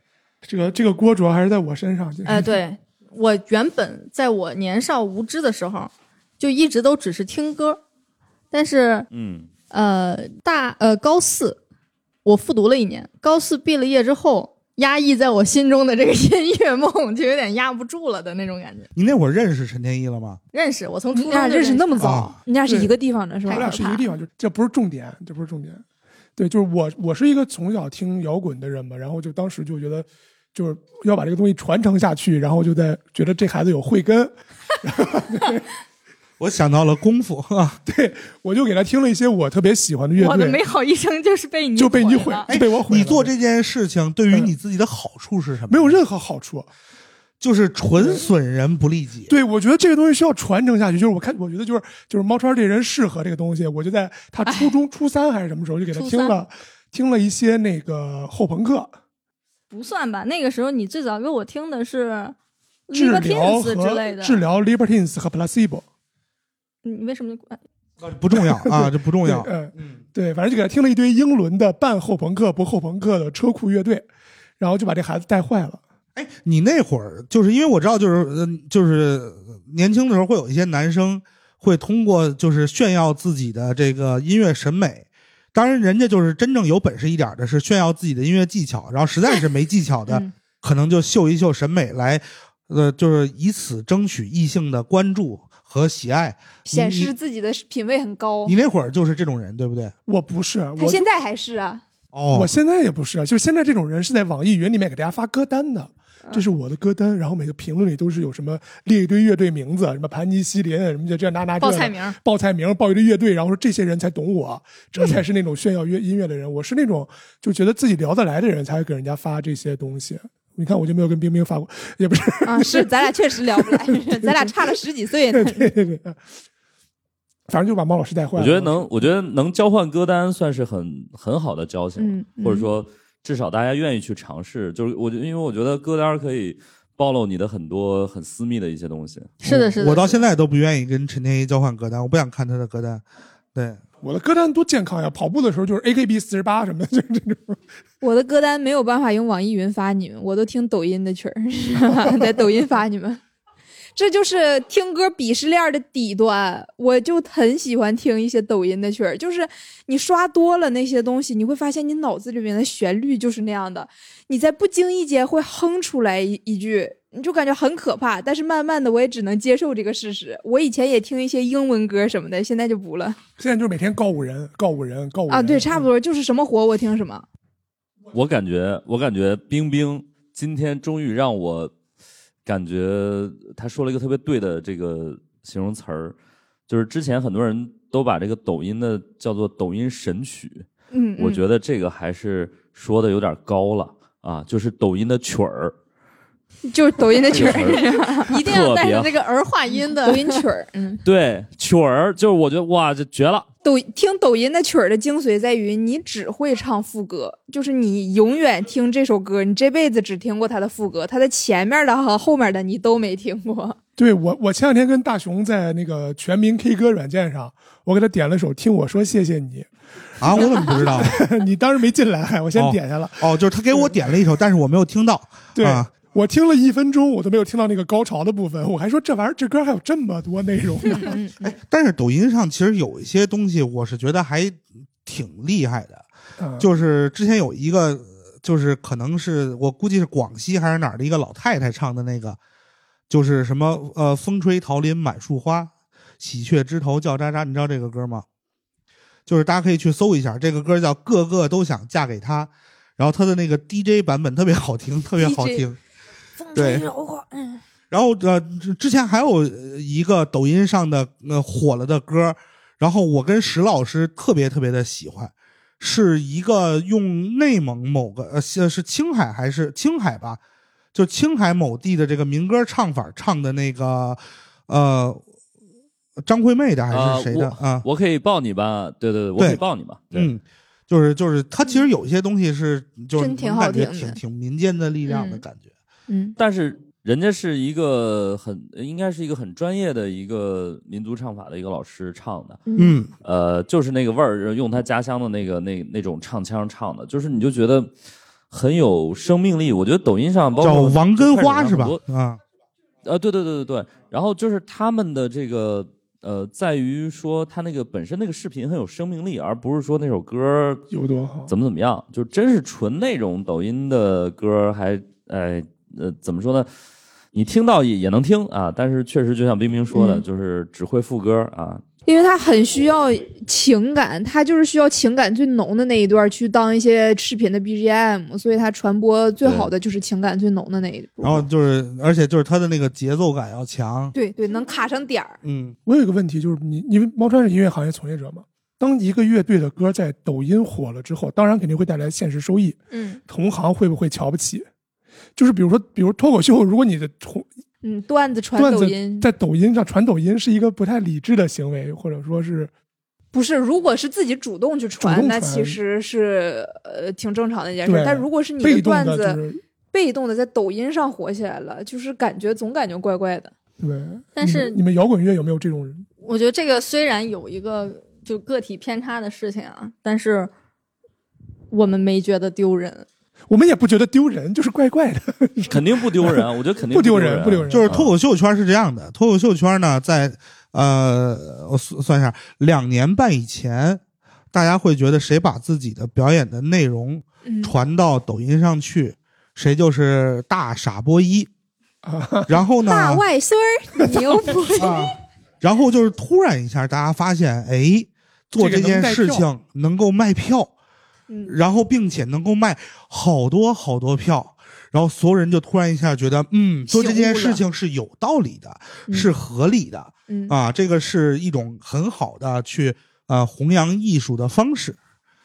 这个这个锅主要还是在我身上。哎，对我原本在我年少无知的时候，就一直都只是听歌，但是嗯呃大呃高四，我复读了一年，高四毕了业之后。压抑在我心中的这个音乐梦，就有点压不住了的那种感觉。你那会儿认识陈天一了吗？认识，我从初中认识那么啊早，你俩是一个地方的是吧？我俩是一个地方，就这不是重点，这不是重点。对，就是我，我是一个从小听摇滚的人嘛，然后就当时就觉得，就是要把这个东西传承下去，然后就在觉得这孩子有慧根，[laughs] 我想到了功夫啊，对我就给他听了一些我特别喜欢的乐我的美，好一生就是被你就被你毁被我毁了。哎你做这件事情对于你自己的好处是什么？没有任何好处。就是纯损人不利己。对，我觉得这个东西需要传承下去。就是我看，我觉得就是就是猫川这人适合这个东西。我就在他初中初三还是什么时候就给他听了听了一些那个后朋克不算吧？那个时候你最早给我听的是治疗 Libertines 之类的，和治疗 Libertines 和 Placebo。你为什么？不重要啊，[laughs] 这不重要。对嗯，对，反正就给他听了一堆英伦的半后朋克不后朋克的车库乐队，然后就把这孩子带坏了。哎，你那会儿就是因为我知道，就是嗯，就是年轻的时候会有一些男生会通过就是炫耀自己的这个音乐审美。当然，人家就是真正有本事一点的，是炫耀自己的音乐技巧，然后实在是没技巧的，嗯可能就秀一秀审美来，呃，就是以此争取异性的关注和喜爱。显示自己的品味很高你。那会儿就是这种人，对不对？我不是，他我现在还是啊，哦我现在也不是，就是现在这种人是在网易云里面给大家发歌单的。嗯这是我的歌单，然后每个评论里都是有什么列一堆乐队名字，什么盘尼西林，什么就这那那报菜名报菜名，报一堆乐队，然后说这些人才懂我，这才是那种炫耀乐音乐的人。我是那种就觉得自己聊得来的人才会给人家发这些东西。你看，我就没有跟冰冰发过，也不是，啊，是咱俩确实聊不来，[laughs] 咱俩差了十几岁呢。对对对，反正就把猫老师带坏了。我觉得能，我觉得能交换歌单算是很很好的交情，或者说至少大家愿意去尝试。就是我觉得，因为我觉得歌单可以暴露你的很多很私密的一些东西。是的，是的。我到现在都不愿意跟陈天一交换歌单，我不想看他的歌单。对，我的歌单多健康呀！跑步的时候就是 AKB 四十八什么的，[laughs] 就是这种。我的歌单没有办法用网易云发你们，我都听抖音的曲儿，[laughs] 在抖音发你们。这就是听歌鄙视链的底端，我就很喜欢听一些抖音的曲儿。就是你刷多了那些东西，你会发现你脑子里面的旋律就是那样的，你在不经意间会哼出来一一句，你就感觉很可怕。但是慢慢的，我也只能接受这个事实。我以前也听一些英文歌什么的，现在就不了现在就是每天告五人，告五人，告五人啊。对，差不多就是什么火我听什么。我感觉，我感觉冰冰今天终于让我感觉他说了一个特别对的这个形容词儿，就是之前很多人都把这个抖音的叫做抖音神曲，嗯，我嗯觉得这个还是说的有点高了啊，就是抖音的曲儿，[laughs] 就是抖音的曲儿。[laughs] 一定要带着这个儿化音的抖音曲儿，嗯，[laughs] 对曲儿，就是我觉得哇，这绝了。抖听抖音的曲儿的精髓在于，你只会唱副歌，就是你永远听这首歌，你这辈子只听过它的副歌，它的前面的和后面的你都没听过。对我，我前两天跟大熊在那个全民 K 歌软件上，我给他点了首《听我说谢谢你啊，我怎么不知道？》，你当时没进来，我先点下了。哦，就是他给我点了一首，但是我没有听到。对、啊，我听了一分钟，我都没有听到那个高潮的部分，我还说这玩意儿这歌还有这么多内容呢。哎，但是抖音上其实有一些东西，我是觉得还挺厉害的。嗯就是之前有一个，就是可能是我估计是广西还是哪儿的一个老太太唱的那个，就是什么呃，风吹桃林满树花，喜鹊枝头叫喳喳，你知道这个歌吗？就是大家可以去搜一下，这个歌叫《个个都想嫁给他》，然后他的那个 DJ 版本特别好听，特别好听。对柔化，嗯，然后呃，之之前还有呃一个抖音上的呃火了的歌，然后我跟石老师特别特别的喜欢，是一个用内蒙某个呃是是青海还是青海吧，就青海某地的这个民歌唱法唱的那个呃张惠妹的还是谁的啊啊？我可以抱你吧？对对对，我可以抱你吧？嗯，就是就是他其实有一些东西是就是真挺挺挺民间的力量的嗯感觉。嗯，但是人家是一个很应该是一个很专业的一个民族唱法的一个老师唱的，嗯呃，就是那个味儿，用他家乡的那个那那种唱腔唱的，就是你就觉得很有生命力。我觉得抖音上包括叫王根花是吧？啊，呃，对对对对对，然后就是他们的这个呃，在于说他那个本身那个视频很有生命力，而不是说那首歌有多好。怎么怎么样，就真是纯那种抖音的歌，还哎呃怎么说呢？你听到也也能听啊，但是确实就像冰冰说的，嗯就是只会副歌啊，因为他很需要情感，他就是需要情感最浓的那一段去当一些视频的 BGM，所以他传播最好的就是情感最浓的那一段。然后就是，而且就是他的那个节奏感要强，对对，能卡上点儿。嗯我有一个问题，就是你，因为猫川是音乐行业从业者嘛，当一个乐队的歌在抖音火了之后，当然肯定会带来现实收益，嗯，同行会不会瞧不起？就是比如说，比如脱口秀，如果你的同嗯，段子传抖音在抖音上传抖音是一个不太理智的行为，或者说是不是，如果是自己主动去传，那其实是呃挺正常的一件事。但如果是你的段子的就是被动的在抖音上火起来了，就是感觉总感觉怪怪的。对。但是你们你们摇滚乐有没有这种人？我觉得这个虽然有一个就个体偏差的事情啊，但是我们没觉得丢人。我们也不觉得丢人，就是怪怪的。[laughs] 肯定不丢人，我觉得肯定不丢人，不丢人就是脱口秀圈是这样的，脱口秀圈呢，在呃，我算算一下，两年半以前，大家会觉得谁把自己的表演的内容嗯，传到抖音上去，谁就是大傻波一。然后呢，大外孙儿牛波一，然后就是突然一下，大家发现，哎，做这件事情能够卖票，嗯然后并且能够卖好多好多票，然后所有人就突然一下觉得，嗯，做这件事情是有道理的，嗯是合理的嗯啊，这个是一种很好的去呃弘扬艺术的方式。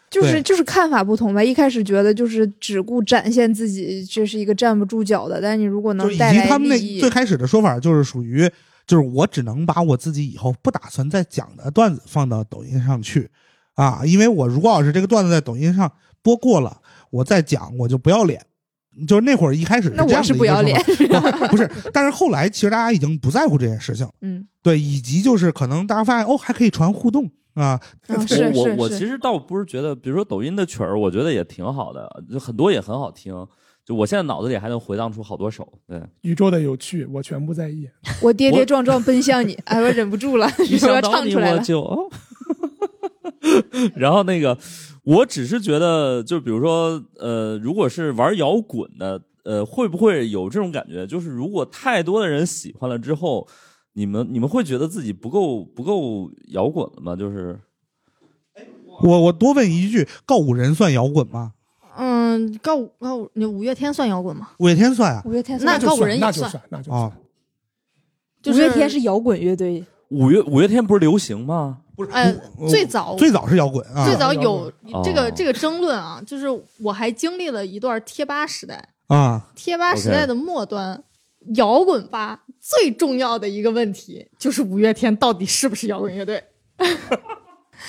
就是就是看法不同吧。一开始觉得就是只顾展现自己，这是一个站不住脚的。但你如果能带来及他们那最，开始的说法就是属于，就是我只能把我自己以后不打算再讲的段子放到抖音上去，啊，因为我如果要是这个段子在抖音上播过了，我再讲我就不要脸。就是那会儿一开始那我这样的一个是不要脸说法不不是，但是后来其实大家已经不在乎这件事情，嗯，对，以及就是可能大家发现哦还可以传互动啊，我是是我其实倒不是觉得，比如说抖音的曲儿，我觉得也挺好的，就很多也很好听。就我现在脑子里还能回荡出好多首，对，宇宙的有趣，我全不在意。我跌跌撞撞奔向你，哎，我忍不住了，[laughs] 你唱出来了。我就，[laughs] 然后那个，我只是觉得，就比如说，呃，如果是玩摇滚的，呃，会不会有这种感觉？就是如果太多的人喜欢了之后，你们你们会觉得自己不够不够摇滚了吗？就是我我多问一句，告五人算摇滚吗？嗯，告五告五，你五月天算摇滚吗？五月天算啊？五月天那告五人也算那就算，那就啊算。，就五月天是摇滚乐队，五月五月天不是流行吗？不是，呃最早最早是摇滚啊，最早有这个这个争论啊，就是我还经历了一段贴吧时代，啊，贴吧时代的末端，摇滚吧最重要的一个问题就是五月天到底是不是摇滚乐队？[laughs]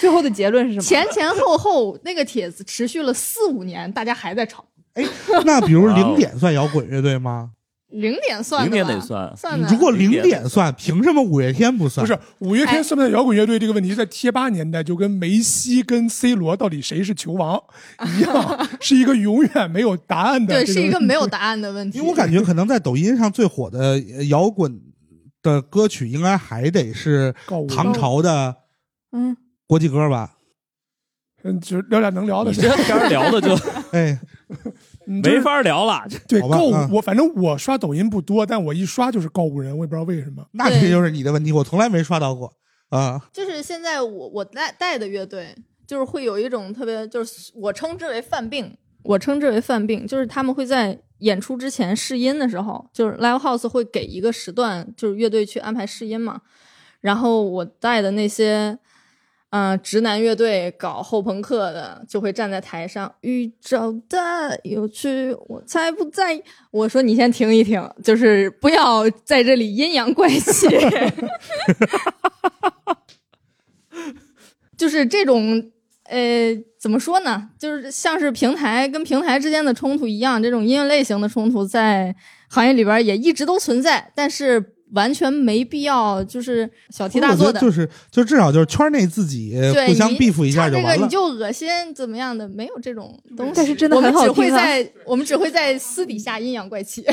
最后的结论是什么？前前后后那个帖子持续了四五年，大家还在吵。哎，那比如零点算摇滚乐队吗？零点算零点得算算。如果零零点点算，凭什么五月天不算？不是五月天哎算不算摇滚乐队这个问题，在贴吧年代就跟梅西跟 C 罗到底谁是球王 [laughs] 一样，是一个永远没有答案的对，是一个没有答案的问题。因为我感觉可能在抖音上最火的呃摇滚的歌曲，应该还得是唐朝的嗯，国际歌吧？嗯，就是聊点能聊的你。这天聊的就 [laughs] 哎，没法聊了。对购物嗯，我反正我刷抖音不多，但我一刷就是购物人，我也不知道为什么。那这就是你的问题，我从来没刷到过啊。就是现在我我带带的乐队，就是会有一种特别，就是我称之为犯病，我称之为犯病，就是他们会在演出之前试音的时候，就是 live house 会给一个时段，就是乐队去安排试音嘛。然后我带的那些，啊、直男乐队搞后朋克的，就会站在台上，宇宙的有趣，我才不在。我说你先停一停，就是不要在这里阴阳怪气。[laughs] 就是这种，呃，怎么说呢？就是像是平台跟平台之间的冲突一样，这种音乐类型的冲突在行业里边也一直都存在，但是完全没必要就是小题大做的。就是就至少就是圈内自己互相你 beef 一下就完了这个你。就恶心怎么样的，没有这种东西。但是真的我们很好只会听啊在我们只会在私底下阴阳怪气。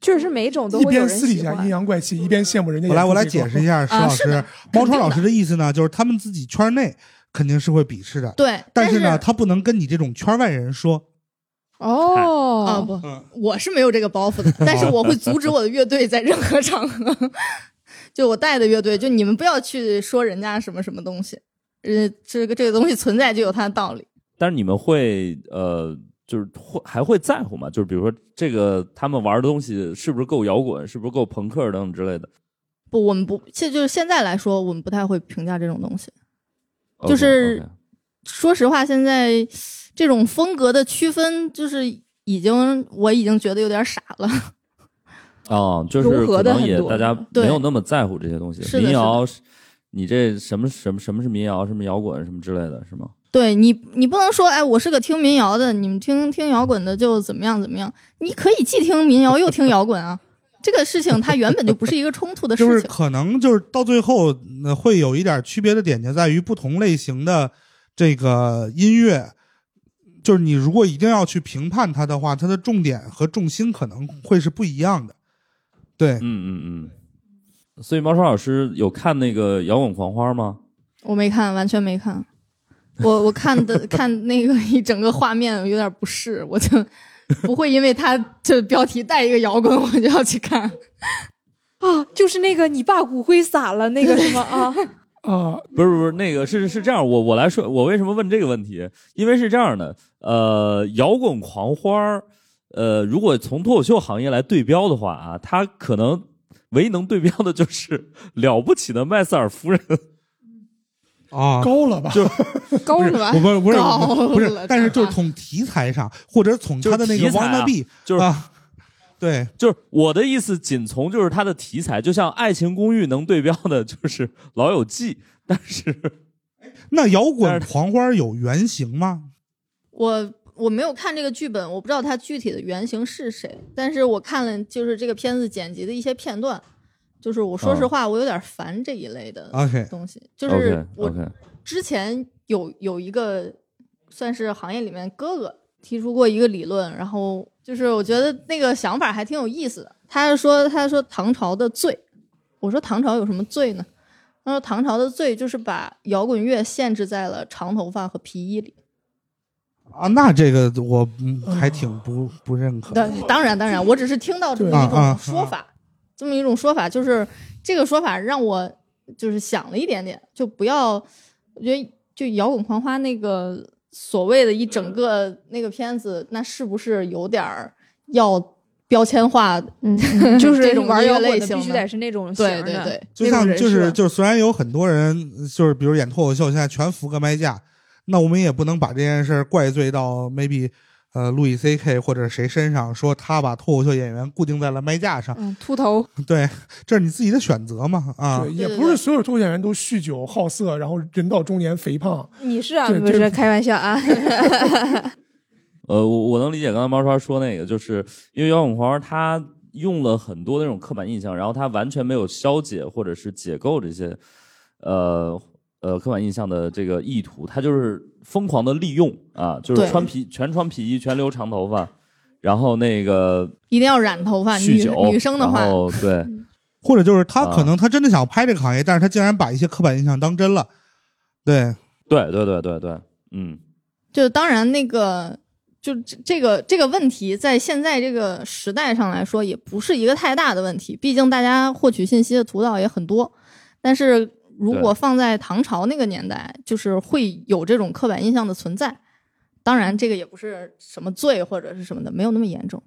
确 [laughs] 实每种都一会有边私底下阴。阳怪气，一边羡慕人家。我来我来解释一，下石老师啊是的，猫川老师的意思呢，就是他们自己圈内肯定是会鄙视的，对，但是是呢，他不能跟你这种圈外人说。啊哦，不嗯，我是没有这个包袱的，[laughs] 但是我会阻止我的乐队在任何场合，[laughs] 就我带的乐队，就你们不要去说人家什么什么东西，呃，这个这个东西存在就有它的道理。但是你们会呃，就是会还会在乎吗？就是比如说这个他们玩的东西是不是够摇滚，是不是够朋克等等之类的？不，我们不，现就是现在来说，我们不太会评价这种东西。就是说实话，现在这种风格的区分，就是已经我已经觉得有点傻了。[laughs] 哦，就是融合可能也大家对没有那么在乎这些东西。是民谣，你这什么什么什么是民谣，什么摇滚什么之类的，是吗？对你，你不能说，哎，我是个听民谣的，你们听听摇滚的就怎么样怎么样。你可以既听民谣又听摇滚啊，这个事情它原本就不是一个冲突的 [laughs] 就是事情。可能就是到最后，呃，会有一点区别的点就在于不同类型的这个音乐，就是你如果一定要去评判它的话，它的重点和重心可能会是不一样的。对，嗯嗯嗯。所以毛川老师有看那个《摇滚狂花》吗？我没看，完全没看。我我看的 [laughs] 看那个一整个画面有点不适，我就不会因为它这标题带一个摇滚我就要去看。啊，就是那个你爸骨灰撒了那个什么啊？啊，不是不是，那个是是这样，我我来说，我为什么问这个问题？因为是这样的，呃，摇滚狂欢儿，呃，如果从脱口秀行业来对标的话啊，它可能唯一能对标的就是 [laughs] 了不起的麦瑟尔夫人。[laughs] 啊，高了吧？就高了吧我？不是不是不是，但是就是从题材上，或者从他的那个就是题材啊 wannabe 就是啊，对，就是我的意思，仅从就是它的题材，就像《爱情公寓》能对标的就是《老友记》，但是那摇滚是狂花有原型吗？我我没有看这个剧本，我不知道它具体的原型是谁，但是我看了就是这个片子剪辑的一些片段，就是我说实话，我有点烦这一类的 OK 东西。就是我之前有有一个算是行业里面哥哥提出过一个理论，然后就是我觉得那个想法还挺有意思的。他是说他说唐朝的罪，我说唐朝有什么罪呢？他说唐朝的罪就是把摇滚乐限制在了长头发和皮衣里。啊，那这个我嗯还挺不不认可。当当然当然，我只是听到这么一种说法，这么一种说法，就是这个说法让我就是想了一点点，就不要，我觉得就摇滚狂花那个所谓的一整个那个片子，那是不是有点儿要标签化？[laughs] 嗯，就是这种玩摇滚的必须得是那种型的对对对，就像就是就是，虽然有很多人就是比如演脱口秀，现在全扶个麦架，那我们也不能把这件事儿怪罪到 maybe 呃路易 C K 或者谁身上，说他把脱口秀演员固定在了麦架上。嗯，秃头，对，这是你自己的选择嘛啊对，。也不是所有脱口秀演员都酗酒好色，然后人到中年肥胖。你是啊，不是开玩笑啊？[laughs] 呃，我我能理解刚才毛刷说那个，就是因为摇滚狂他用了很多那种刻板印象，然后他完全没有消解或者是解构这些呃呃刻板印象的这个意图，他就是疯狂的利用啊，就是穿皮全穿皮衣，全留长头发，然后那个一定要染头发，女酗酒，女生的话然，后 [laughs] 对或者就是他啊可能他真的想拍这个行业，但是他竟然把一些刻板印象当真了。对，对对对对对，嗯。就当然那个。就这这个这个问题，在现在这个时代上来说，也不是一个太大的问题。毕竟大家获取信息的途道也很多。但是如果放在唐朝那个年代，就是会有这种刻板印象的存在。当然，这个也不是什么罪或者是什么的，没有那么严重。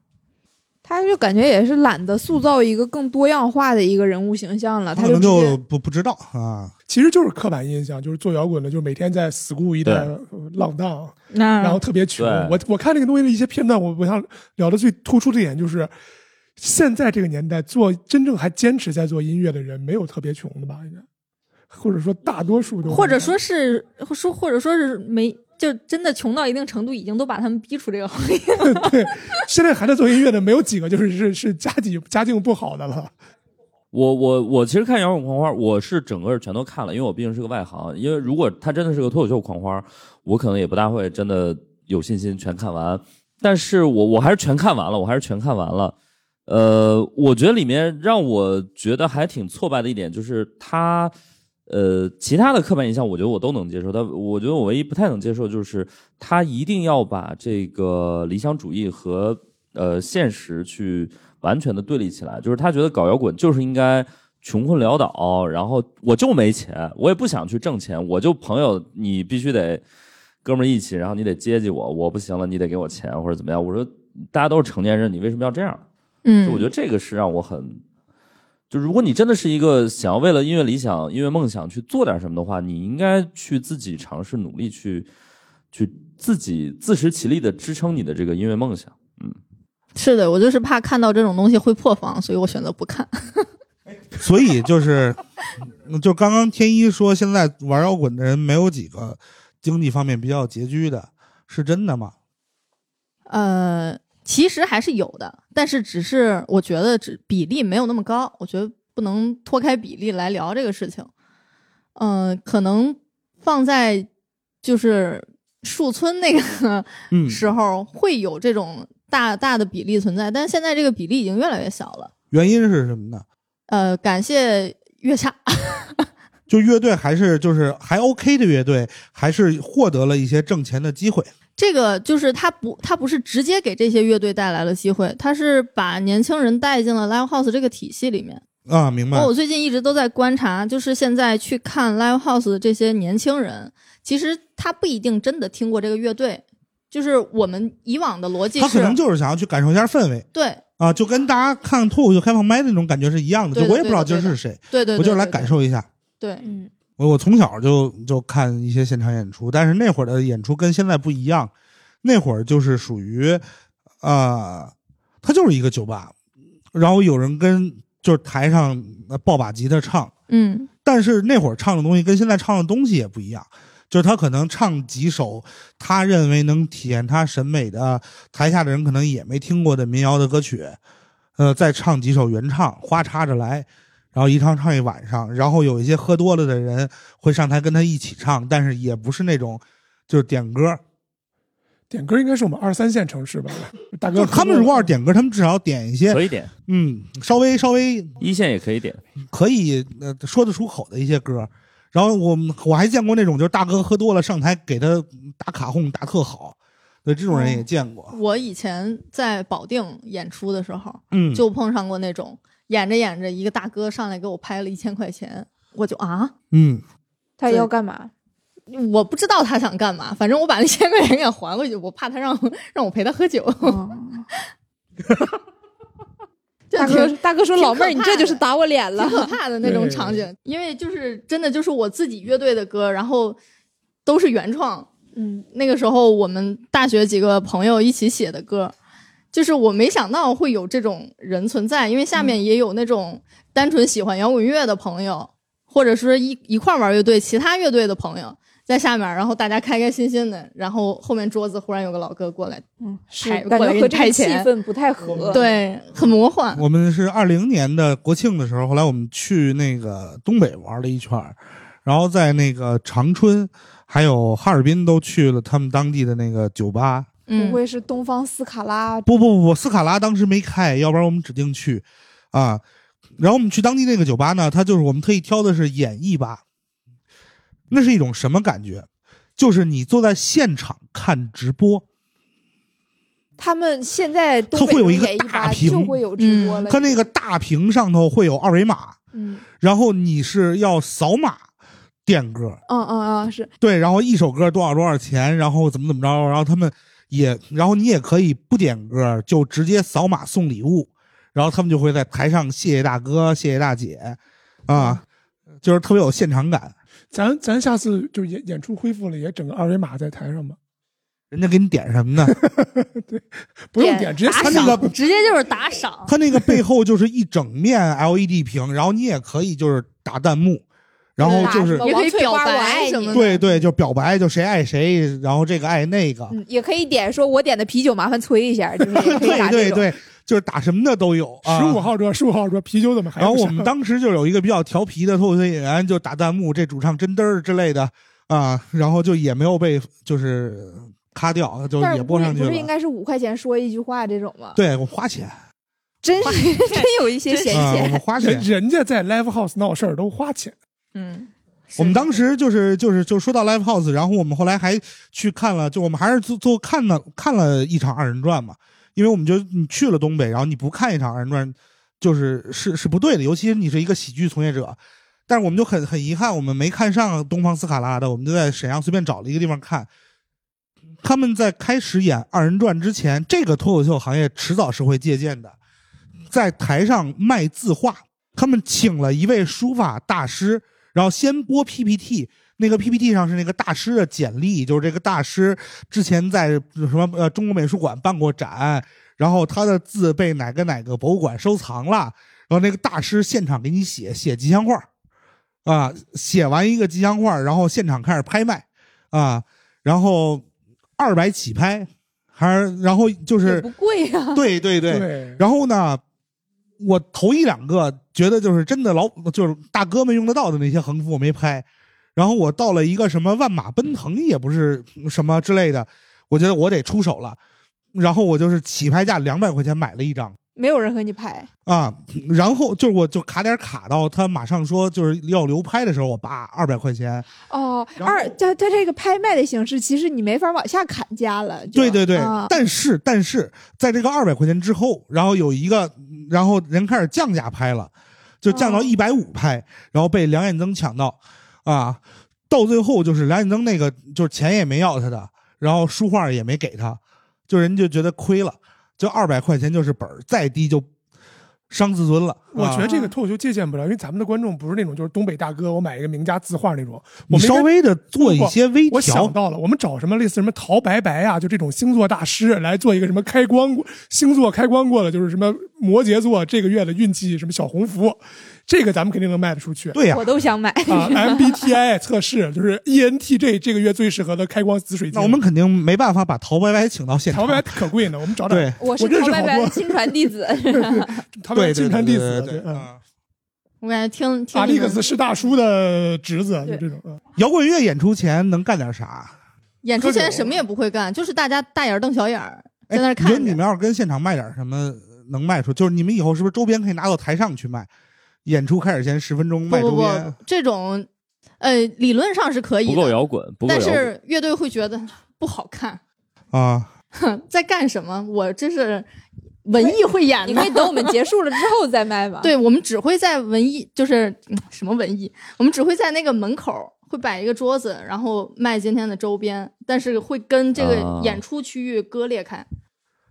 他就感觉也是懒得塑造一个更多样化的一个人物形象了，他他可能就就不不知道啊。其实就是刻板印象，就是做摇滚的，就是每天在 school 一带呃浪荡，然后特别穷。我我看那个东西的一些片段，我我想聊的最突出的一点就是，现在这个年代做真正还坚持在做音乐的人，没有特别穷的吧？应该，或者说大多数都，或者说是说，或者说是没就真的穷到一定程度，已经都把他们逼出这个行业。[laughs] 对，现在还在做音乐的没有几个就是是是家境家境不好的了。我我我其实看摇滚狂花，我是整个全都看了，因为我毕竟是个外行。因为如果他真的是个脱口秀狂花，我可能也不大会真的有信心全看完。但是我我还是全看完了，我还是全看完了。呃，我觉得里面让我觉得还挺挫败的一点就是他，呃，其他的刻板印象我觉得我都能接受，但我觉得我唯一不太能接受就是他一定要把这个理想主义和呃现实去完全的对立起来，就是他觉得搞摇滚就是应该穷困潦倒，然后我就没钱，我也不想去挣钱，我就朋友你必须得哥们儿一起，然后你得接济我，我不行了你得给我钱或者怎么样，我说大家都是成年人，你为什么要这样？嗯我觉得这个是让我很，就如果你真的是一个想要为了音乐理想、音乐梦想去做点什么的话，你应该去自己尝试努力去，去自己自食其力的支撑你的这个音乐梦想。嗯是的，我就是怕看到这种东西会破防，所以我选择不看。[laughs] 所以就是，就刚刚天一说，现在玩摇滚的人没有几个经济方面比较拮据的，是真的吗？呃，其实还是有的，但是只是我觉得只比例没有那么高，我觉得不能脱开比例来聊这个事情。嗯、可能放在就是树村那个嗯，时候会有这种大大的比例存在，但是现在这个比例已经越来越小了。原因是什么呢？呃，感谢月下，[laughs] 就乐队还是就是还 OK 的乐队，还是获得了一些挣钱的机会。这个就是他不，他不是直接给这些乐队带来了机会，他是把年轻人带进了 live house 这个体系里面。啊，明白我。最近一直都在观察，就是现在去看 live house 的这些年轻人，其实他不一定真的听过这个乐队，就是我们以往的逻辑是，他可能就是想要去感受一下氛围对啊，就跟大家看脱口秀开放麦的那种感觉是一样的。就我也不知道今儿是谁，对对，我就是来感。受一下。对嗯，我我从小就就看一些现场演出，但是那会儿的演出跟现在不一样，那会儿就是属于，啊，它就是一个酒吧，然后有人跟就是台上呃抱把吉他唱，嗯。但是那会儿唱的东西跟现在唱的东西也不一样，就是他可能唱几首他认为能体现他审美的，台下的人可能也没听过的民谣的歌曲，呃，再唱几首原唱，花插着来，然后一唱唱一晚上，然后有一些喝多了的人会上台跟他一起唱，但是也不是那种就是点歌，点歌应该是我们二三线城市吧，大哥就他们如果要是点歌，他们至少点一些可以点，嗯稍微稍微一线也可以点。可以呃说得出口的一些歌。然后我们我还见过那种，就是大哥喝多了上台给他打卡哄打特好，对这种人也见过。我以前在保定演出的时候，嗯，就碰上过那种演着演着，一个大哥上来给我拍了一千块钱，我就啊，嗯，他要干嘛？我不知道他想干嘛，反正我把那千块钱给还回去，我怕他让让我陪他喝酒。[laughs] 哦大哥，大哥说：“老妹儿，你这就是打我脸了挺。可怕的那种场景，因为就是真的就是我自己乐队的歌，然后都是原创。”嗯，那个时候我们大学几个朋友一起写的歌，就是我没想到会有这种人存在，因为下面也有那种单纯喜欢摇滚乐的朋友，或者是一一块玩乐队其他乐队的朋友在下面，然后大家开开心心的，然后后面桌子忽然有个老哥过来，嗯，是感觉和这个气氛不太合。，对，很魔幻。我们是二零年的国庆的时候，后来我们去那个东北玩了一圈，然后在那个长春还有哈尔滨都去了他们当地的那个酒吧。不嗯，会是东方斯卡拉？不不不，斯卡拉当时没开，要不然我们指定去啊。然后我们去当地那个酒吧呢，它就是我们特意挑的是演艺吧，那是一种什么感觉？就是你坐在现场看直播，他们现在都会有一个大屏就会有直播了。它那个大屏上头会有二维码，嗯然后你是要扫码点歌，嗯嗯嗯是对，然后一首歌多少多少钱，然后怎么怎么着，然后他们也，然后你也可以不点歌，就直接扫码送礼物，然后他们就会在台上谢谢大哥，谢谢大姐，啊，就是特别有现场感。咱咱下次就演演出恢复了，也整个二维码在台上吧，人家给你点什么呢？[laughs] 对不用点，直接打扫那个，直接就是打赏。他那个背后就是一整面 LED 屏，然后你也可以就是打弹幕，然后就是也可以表白什么的对对，就表白，就谁爱谁，然后这个爱那个，嗯，也可以点说我点的啤酒麻烦催一下。对对对，就是打什么的都有啊。十五号桌，十五号桌啤酒怎么还？然后我们当时就有一个比较调皮的脱口秀演员，就打弹幕，这主唱真嘚儿之类的啊，然后就也没有被就是咔掉，就也播上去了不是应。该是五块钱说一句话这种吗？对我花钱真是 [laughs] 真有一些闲啊，我钱。们花人钱。人家在 live house 闹事儿都花钱，嗯，我们当时就是就是就说到 live house，然后我们后来还去看了，就我们还是做做看了看了一场二人转嘛，因为我们就你去了东北，然后你不看一场二人转，就是是是不对的，尤其是你是一个喜剧从业者。但是我们就很很遗憾，我们没看上东方斯卡拉的，我们就在沈阳随便找了一个地方看。他们在开始演二人转之前，这个脱口秀行业迟早是会借鉴的，在台上卖字画，他们请了一位书法大师，然后先播 PPT，那个 PPT 上是那个大师的简历，就是这个大师之前在什么呃中国美术馆办过展，然后他的字被哪个哪个博物馆收藏了，然后那个大师现场给你写写吉祥话，啊，写完一个吉祥话，然后现场开始拍卖，啊，然后二百起拍，还是然后就是不贵啊。对对对，对，然后呢，我头一两个觉得就是真的老就是大哥们用得到的那些横幅我没拍，然后我到了一个什么万马奔腾也不是什么之类的，我觉得我得出手了，然后我就是起拍价两百块钱买了一张。没有人和你拍，啊，然后就是我就卡点卡到他马上说就是要流拍的时候，我叭二百块钱，哦，二它它这个拍卖的形式，其实你没法往下砍价了。对对对，啊。但是但是在这个二百块钱之后，然后有一个，然后人开始降价拍了，就降到哦一百五拍，然后被梁彦增抢到，啊，到最后就是梁彦增那个就是钱也没要他的，然后书画也没给他，就人就觉得亏了，就二百块钱就是本儿，再低就伤自尊了。啊我觉得这个脱口秀借鉴不了，因为咱们的观众不是那种就是东北大哥，我买一个名家字画那种。我稍微的做一些微调我想，到了，我们找什么类似什么陶白白啊，就这种星座大师来做一个什么开光过星座开光过的，就是什么摩羯座这个月的运气什么小红福，这个咱们肯定能卖得出去。对呀、我都想买。啊，MBTI 测试就是 E ENTJ 这个月最适合的开光紫水晶。那我们肯定没办法把陶白白请到现场。陶白白可贵呢，我们找找对我是陶白白的亲传弟子，[laughs] 陶白白对对金传弟子，对对对嗯，啊我感觉听听阿你们历克斯是大叔的侄子，就这种。嗯摇滚乐演出前能干点啥？演出前什么也不会干，就是大家大眼瞪小眼在那儿你觉得看着。你们要是跟现场卖点什么，能卖出？就是你们以后是不是周边可以拿到台上去卖？演出开始前十分钟卖周边不，这种呃理论上是可以的，不够摇滚，不够但摇滚。是乐队会觉得不好看，啊？哼，[laughs] 在干什么？我这是文艺汇演的你可以。等我们结束了之后再卖吧。[laughs] 对我们只会在文艺，就是嗯什么文艺，我们只会在那个门口会摆一个桌子，然后卖今天的周边，但是会跟这个啊演出区域割裂开。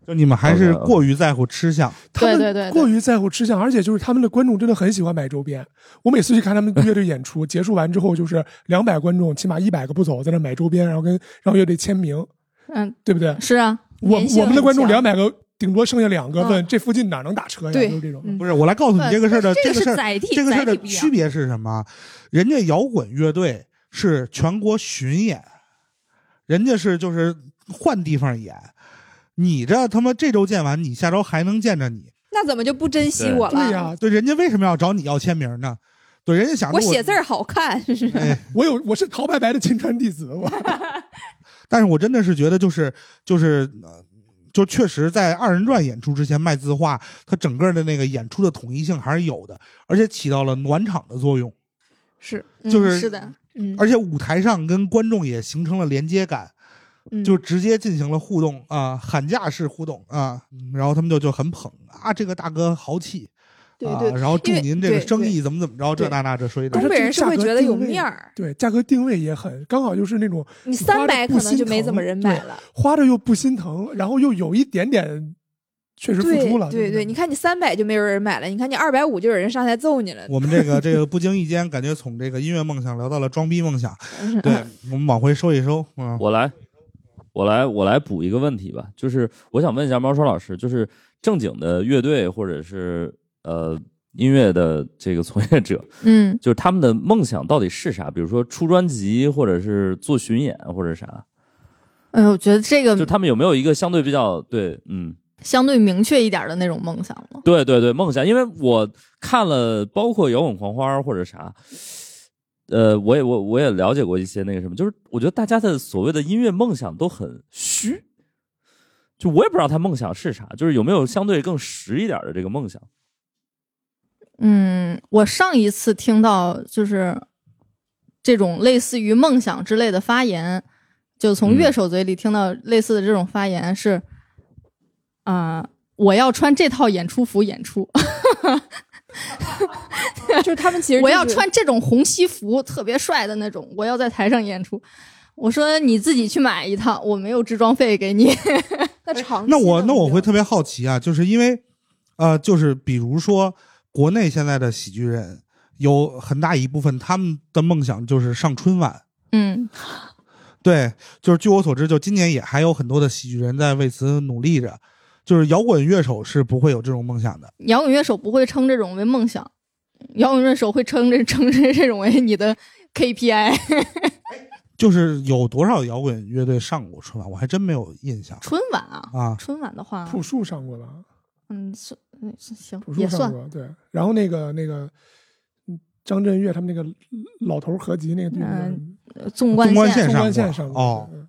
就你们还是过于在乎吃相。他们对对对对过于在乎吃相，而且就是他们的观众真的很喜欢买周边。我每次去看他们乐队演出，[laughs] 结束完之后就是两百观众，起码一百个不走，在那买周边，然后跟让乐队签名，嗯，对不对？是啊，我粘性我们的观众很强两百个，顶多剩下两个，嗯问这附近哪能打车呀？对就是这种。嗯不是，我来告诉你这个事儿的这个事儿，体，这个事儿的载体不一样区别是什么？人家摇滚乐队是全国巡演，人家是就是换地方演。你这他妈这周见完，你下周还能见着你。那怎么就不珍惜我了？对呀、对，人家为什么要找你要签名呢？对，人家想着我写字儿好看，是哎，我有我是陶白白的亲传弟子，我 [laughs] 但是我真的是觉得就是就是呃，就确实在二人转演出之前卖字画，它整个的那个演出的统一性还是有的，而且起到了暖场的作用，是，嗯就是是的，嗯，而且舞台上跟观众也形成了连接感，嗯就直接进行了互动啊，喊价式互动啊，然后他们就就很捧啊，这个大哥豪气。啊，对对，然后祝您这个对对生意怎么怎么着，这那那这说一而堆东。北人是会觉得有面儿。对，价格定位也很刚好，就是那种你三百可能就没怎么人买了。花着又不心疼，然后又有一点点确实付出了。不对对，你看你三百就没有人买了，你看你二百五就有人上台揍你了。我们这个这个不经意间，感觉从这个音乐梦想聊到了装逼梦想。[laughs] 对，我们往回收一收嗯。我来，我来，我来补一个问题吧，就是我想问一下猫川老师，就是正经的乐队或者是呃音乐的这个从业者，嗯，[laughs] 就是他们的梦想到底是啥？比如说出专辑，或者是做巡演，或者啥？哎呦，我觉得这个就他们有没有一个相对比较对，嗯，相对明确一点的那种梦想了。对对对，梦想，因为我看了包括摇滚狂花或者啥，呃，我也我我也了解过一些那个什么，就是我觉得大家的所谓的音乐梦想都很虚，就我也不知道他梦想是啥，就是有没有相对更实一点的这个梦想？嗯，我上一次听到就是这种类似于梦想之类的发言，就从乐手嘴里听到类似的这种发言是，啊、我要穿这套演出服演出，[laughs] [laughs] 就是他们其实、我要穿这种红西服，特别帅的那种，我要在台上演出。我说你自己去买一套，我没有置装费给你。[laughs] 那长那我那我会特别好奇啊，就是因为，呃，就是比如说国内现在的喜剧人有很大一部分他们的梦想就是上春晚。嗯对，就是据我所知，就今年也还有很多的喜剧人在为此努力着。就是摇滚乐手是不会有这种梦想的。摇滚乐手不会称这种为梦想，摇滚乐手会称这称这 [laughs] 这种为你的 KPI。[laughs] 就是有多少摇滚乐队上过春晚，我还真没有印象春晚啊，啊。春晚的话，朴树上过吧？嗯，是嗯是行朴树也算，上过，对。然后那个那个，嗯张震岳他们那个老头儿合集那个队嗯呃纵贯纵贯线线纵贯上过线上过哦嗯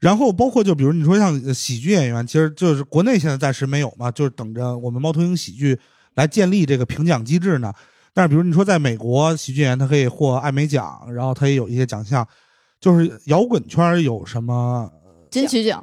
然后包括就比如你说像呃喜剧演员，其实就是国内现在暂时没有嘛，就是等着我们猫头鹰喜剧来建立这个评奖机制呢。但是比如你说在美国，喜剧演员他可以获艾美奖，然后他也有一些奖项。就是摇滚圈有什么金曲奖。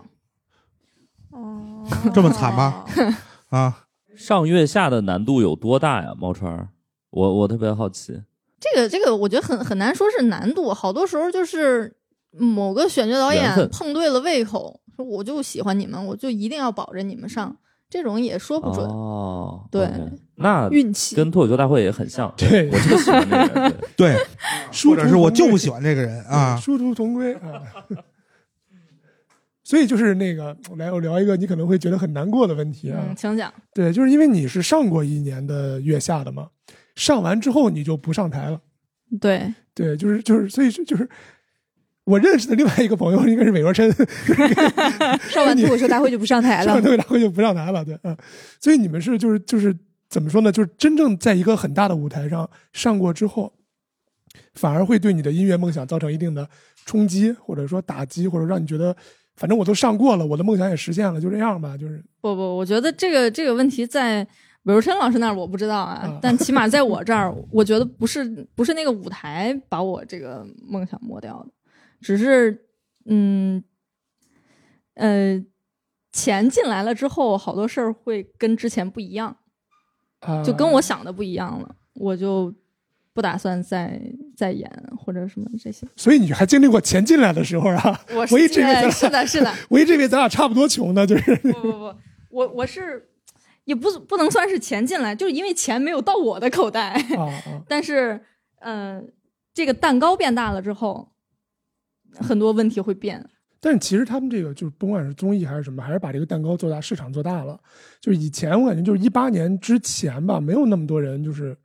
哦这么惨吗？[laughs] 啊？上月下的难度有多大呀？猫川儿，我我特别好奇。这个这个，我觉得很很难说是难度，好多时候就是某个选角导演碰对了胃口，说我就喜欢你们，我就一定要保着你们上，这种也说不准。哦，对那运气跟脱口秀大会也很像。对我就喜欢这个人。对 [laughs] 或者是我就不喜欢这个人啊。殊途同归啊。[laughs] 所以就是那个，来我聊一个你可能会觉得很难过的问题啊。嗯，请讲。对，就是因为你是上过一年的月下的嘛，上完之后你就不上台了。对，对，就是就是，所以是就是我认识的另外一个朋友应该是韦若琛，[laughs] 上完脱口秀大会就不上台了上完。脱口秀大会就不上台了。对，嗯，所以你们是就是就是怎么说呢？就是真正在一个很大的舞台上上过之后，反而会对你的音乐梦想造成一定的冲击，或者说打击，或者让你觉得，反正我都上过了，我的梦想也实现了，就这样吧。就是不不，我觉得这个这个问题在韦若琛老师那儿我不知道啊，啊但起码在我这儿，我觉得不是不是那个舞台把我这个梦想磨掉的，只是嗯呃钱进来了之后，好多事儿会跟之前不一样，啊，就跟我想的不一样了，我就不打算再再演或者什么这些。所以你还经历过钱进来的时候啊？我我一直以为是的，是的，我一直以为咱俩差不多穷呢，就是不不不，我我是也不不能算是钱进来，就是因为钱没有到我的口袋。啊啊，[laughs] 但是，嗯、这个蛋糕变大了之后，很多问题会变。但是其实他们这个就是甭管是综艺还是什么，还是把这个蛋糕做大，市场做大了。就是以前我感觉就是一八年之前吧，没有那么多人就是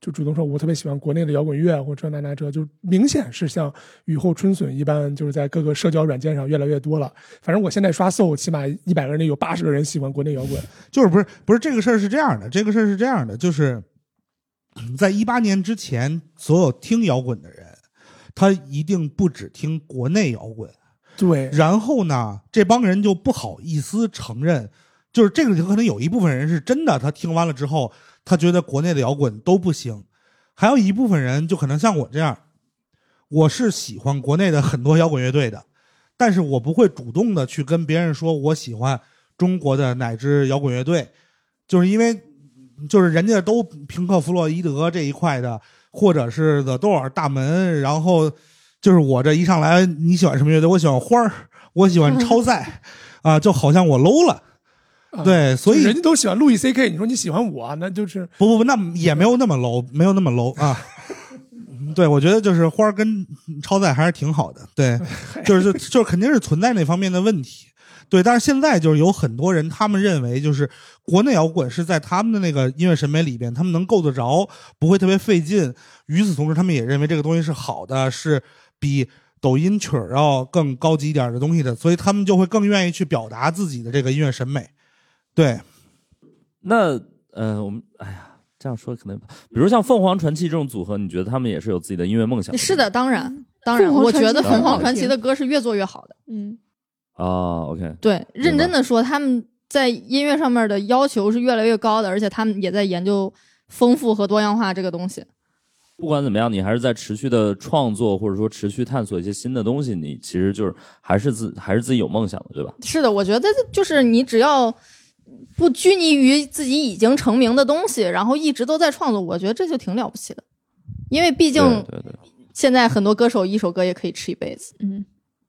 就主动说我特别喜欢国内的摇滚乐或者这那那这，就明显是像雨后春笋一般，就是在各个社交软件上越来越多了。反正我现在刷搜，起码一百个人里有八十个人喜欢国内摇滚。就是不是不是这个事儿是这样的，这个事儿是这样的，就是在一八年之前，所有听摇滚的人，他一定不只听国内摇滚，对，然后呢，这帮人就不好意思承认，就是这个可能有一部分人是真的，他听完了之后，他觉得国内的摇滚都不行，还有一部分人就可能像我这样，我是喜欢国内的很多摇滚乐队的，但是我不会主动的去跟别人说我喜欢中国的哪支摇滚乐队，就是因为就是人家都平克·弗洛伊德这一块的，或者是 The Door 大门，然后就是我这一上来你喜欢什么乐队？我喜欢花儿，我喜欢 [laughs] 超载，啊、就好像我 low 了。啊对，所以就人家都喜欢路易 C K，你说你喜欢我，那就是不不不，那也没有那么 low，没有那么 low 啊。对，我觉得就是花儿跟超载还是挺好的。对，[laughs] 就是就就是肯定是存在那方面的问题，对，但是现在就是有很多人，他们认为就是国内摇滚是在他们的那个音乐审美里边，他们能够得着，不会特别费劲。与此同时，他们也认为这个东西是好的，是比抖音曲儿要更高级一点的东西的，所以他们就会更愿意去表达自己的这个音乐审美。对，那呃，我们哎呀，这样说可能，比如像凤凰传奇这种组合，你觉得他们也是有自己的音乐梦想？是的，当然，当然，我觉得凤凰传奇的歌是越做越好的。嗯，啊，OK，对，认真的说，他们在音乐上面的要求是越来越高的，而且他们也在研究丰富和多样化这个东西。不管怎么样，你还是在持续的创作，或者说持续探索一些新的东西，你其实就是还是自还是自己有梦想的，对吧？是的，我觉得就是你只要不拘泥于自己已经成名的东西，然后一直都在创作，我觉得这就挺了不起的。因为毕竟现在很多歌手一首歌也可以吃一辈子，嗯，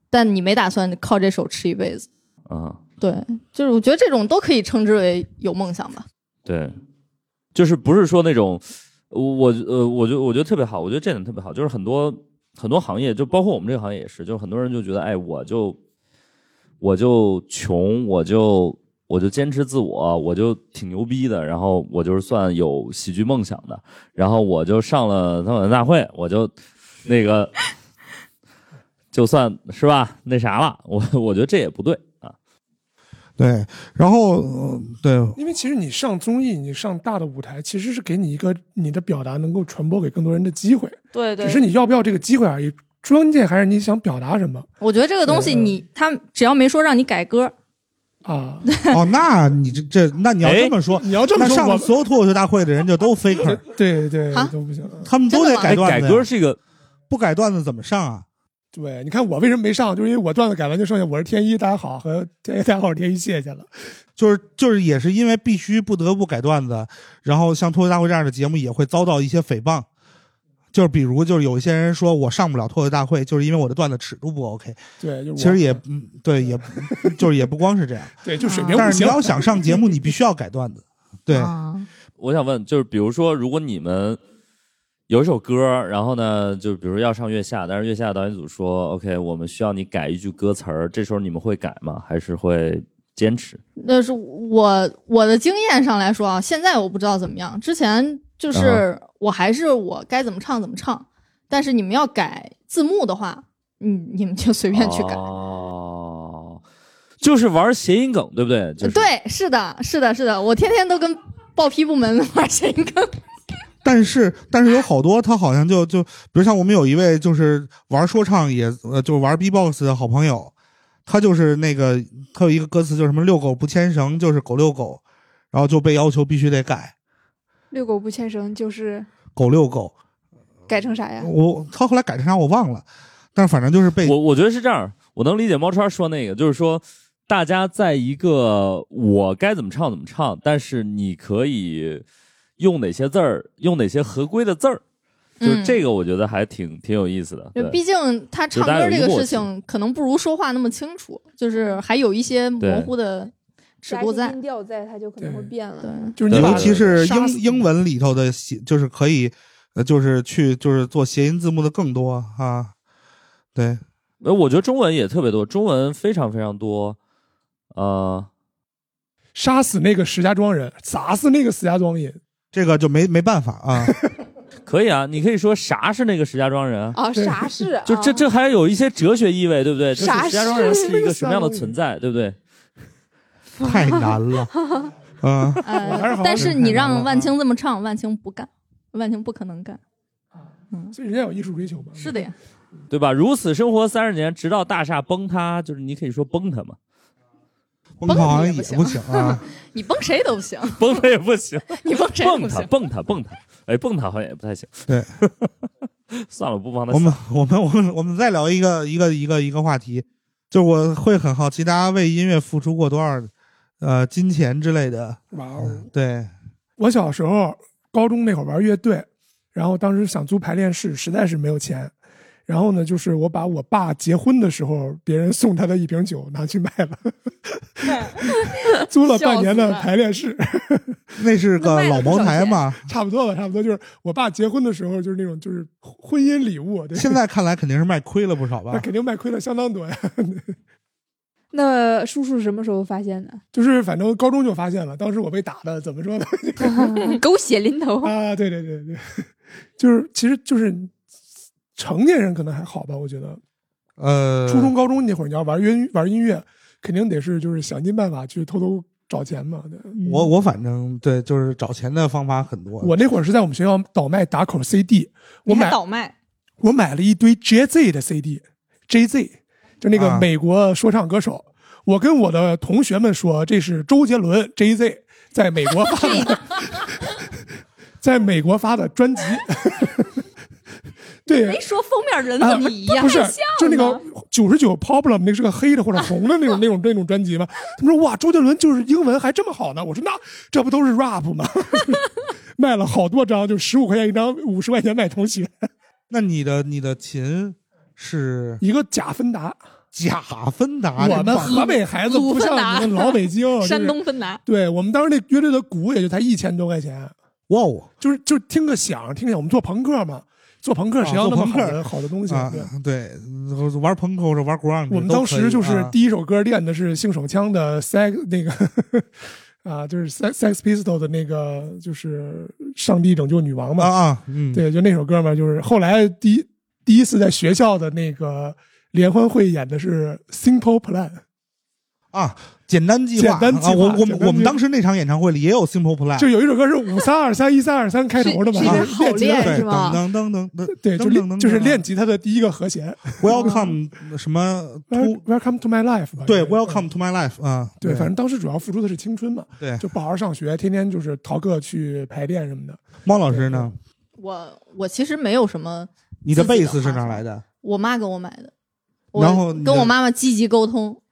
但你没打算靠这首吃一辈子。啊，对，就是我觉得这种都可以称之为有梦想吧。对，就是不是说那种，我呃，我觉得我觉得特别好，我觉得这点特别好，就是很多很多行业，就包括我们这个行业也是，就是很多人就觉得，哎，我就我就穷，我就我就坚持自我，我就挺牛逼的，然后我就是算有喜剧梦想的，然后我就上了他们大会，我就那个 [laughs] 就算是吧，那啥了，我我觉得这也不对，对，然后、呃对因为其实你上综艺，你上大的舞台，其实是给你一个你的表达能够传播给更多人的机会，对对只是你要不要这个机会而已。关键还是你想表达什么我觉得这个东西嗯你他只要没说让你改歌，啊？哦，那你这这，那你要这么说，你要这么说，我上所有脱口秀大会的人就都 faker，[laughs] 对对啊都不行。他们都得改段子呀，改歌是一个不改段子怎么上啊？对，你看我为什么没上，就是因为我段子改完就剩下我是天一，大家好和天一大家好，天一，谢谢了。[laughs] 就是就是也是因为必须不得不改段子，然后像脱口大会这样的节目也会遭到一些诽谤。就是比如就是有一些人说我上不了脱口大会，就是因为我的段子尺度不 OK。对，就是其实也嗯对，也 [laughs] 就是也不光是这样。对，就水平不行。但是你要想上节目，你必须要改段子。对，啊我想问，就是比如说，如果你们有一首歌，然后呢，就比如要上月下，但是月下导演组说，OK，我们需要你改一句歌词儿，这时候你们会改吗？还是会坚持？那是我我的经验上来说啊，现在我不知道怎么样。之前就是我还是我该怎么唱怎么唱，但是你们要改字幕的话，嗯，你们就随便去改。哦，就是玩谐音梗，对不对？就是、对，是的，是的，是的，我天天都跟报批部门玩谐音梗。但是但是有好多他好像就就比如像我们有一位就是玩说唱也呃就是玩 B-box 的好朋友，他就是那个他有一个歌词就是什么遛狗不牵绳就是狗遛狗，然后就被要求必须得改遛狗不牵绳就是狗遛狗。改成啥呀？我他后来改成啥我忘了，但是反正就是被我我觉得是这样，我能理解猫川说那个，就是说大家在一个我该怎么唱怎么唱，但是你可以用哪些字儿，用哪些合规的字儿，就这个，我觉得还挺挺有意思的。毕竟他唱歌这个事情可能不如说话那么清楚，就是还有一些模糊的尺度在。音调在，它就可能会变了。对，就是你尤其是英英文里头的写，就是可以，呃，就是去就是做谐音字幕的更多啊。对，呃，我觉得中文也特别多，中文非常非常多。呃，杀死那个石家庄人，砸死那个石家庄人。这个就没没办法啊。[laughs] 可以啊，你可以说啥是那个石家庄人啊？啊，啥是？就这啊这还有一些哲学意味，对不对？就是啥石家庄人是是一个什么样的存在，[laughs] 对不对？太难了，嗯，[laughs] 我还是好呃，但是你让万青这么唱，万青不干，万青不可能干。嗯所以人家有艺术追求嘛。是的呀，对吧？如此生活三十年，直到大厦崩塌，就是你可以说崩塌嘛，崩塌好像也不行啊。你崩谁都不行，崩他也不行，你崩谁都蹦他。蹦他蹦他，哎，蹦他好像也不太行。对，[laughs] 算了，不帮他我们。我们我们我们再聊一个一个一个一个话题，就是我会很好奇，大家为音乐付出过多少呃金钱之类的。哇哦！对，我小时候高中那会儿玩乐队，然后当时想租排练室，实在是没有钱。然后呢，就是我把我爸结婚的时候，别人送他的一瓶酒拿去卖了，[laughs] 租了半年的排练室，[laughs] 那是个老茅台嘛。差不多吧，差不多就是我爸结婚的时候，就是那种就是婚姻礼物，对，现在看来肯定是卖亏了不少吧那？肯定卖亏了相当多呀。[laughs] 那叔叔什么时候发现的？就是反正高中就发现了，当时我被打的，怎么说呢？狗血淋头啊！对对对对，就是其实就是成年人可能还好吧，我觉得。呃，初中高中那会儿，你要玩音玩音乐，肯定得是就是想尽办法去偷偷找钱嘛。对我我反正对，就是找钱的方法很多。我那会儿是在我们学校倒卖打口 CD，我买倒卖，我买了一堆 JZ 的 CD，JZ 就那个美国说唱歌手。我跟我的同学们说，这是周杰伦 JZ 在美国发的，[laughs] 在美国发的专辑。对，没说封面人怎么一样？不是，就那个九十九 Problem，那是个黑的或者红的那种 [laughs] 那种那种专辑吗？他们说哇，周杰伦就是英文还这么好呢。我说那这不都是 rap 吗？[laughs] 卖了好多张，就十五块钱一张，五十块钱卖同学。[laughs] 那你的你的琴是一个假芬达，假芬达。我们河北孩子不像你们老北京，山东芬达。对我们当时那乐队的鼓也就才一千多块钱。哇哦，就是就听个响，听响。我们做朋克嘛。做朋克谁要那么好的好的东西？对，玩朋克或者玩 ground。我们当时就是第一首歌练的是性手枪的 sex 那个 [laughs] 啊，就是 sex sex pistol 的那个，就是上帝拯救女王嘛啊，对，就那首歌嘛。就是后来第一第一次在学校的那个联欢会演的是 simple plan 啊。简单计划，简单计划。我我们我们当时那场演唱会里也有 Simple Plan，就有一首歌是五三二三一三二三开头的嘛，练吉他是吧？噔噔噔噔，对，就练就是练吉他的第一个和弦。Welcome 什么？Welcome to my life。对，Welcome to my life 啊，对，反正当时主要付出的是青春嘛，对，就不好好上学，天天就是逃课去排练什么的。猫老师呢？我我其实没有什么。你的贝斯是哪来的？我妈给我买的。然后跟我妈妈积极沟通。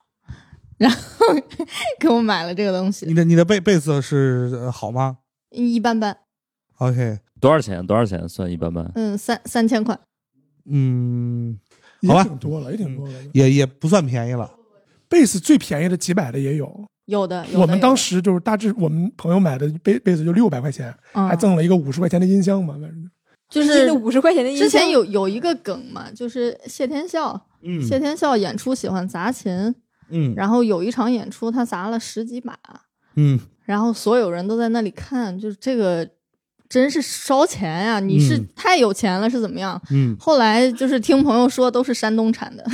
然后给我买了这个东西。你的你的贝贝斯是好吗？一般般。OK，多少钱？多少钱算一般般？嗯，三三千块。嗯，好吧，挺多了，也挺多了，也也不算便宜了。贝斯最便宜的几百的也有，有的。我们当时就是大致我们朋友买的贝贝斯就六百块钱，还赠了一个五十块钱的音箱嘛，反正就是五十块钱的音箱。之前有有一个梗嘛，就是谢天笑，嗯，谢天笑演出喜欢砸琴。嗯，然后有一场演出，他砸了十几把，嗯，然后所有人都在那里看，就是这个真是烧钱呀！你是太有钱了是怎么样？嗯，后来就是听朋友说都是山东产的，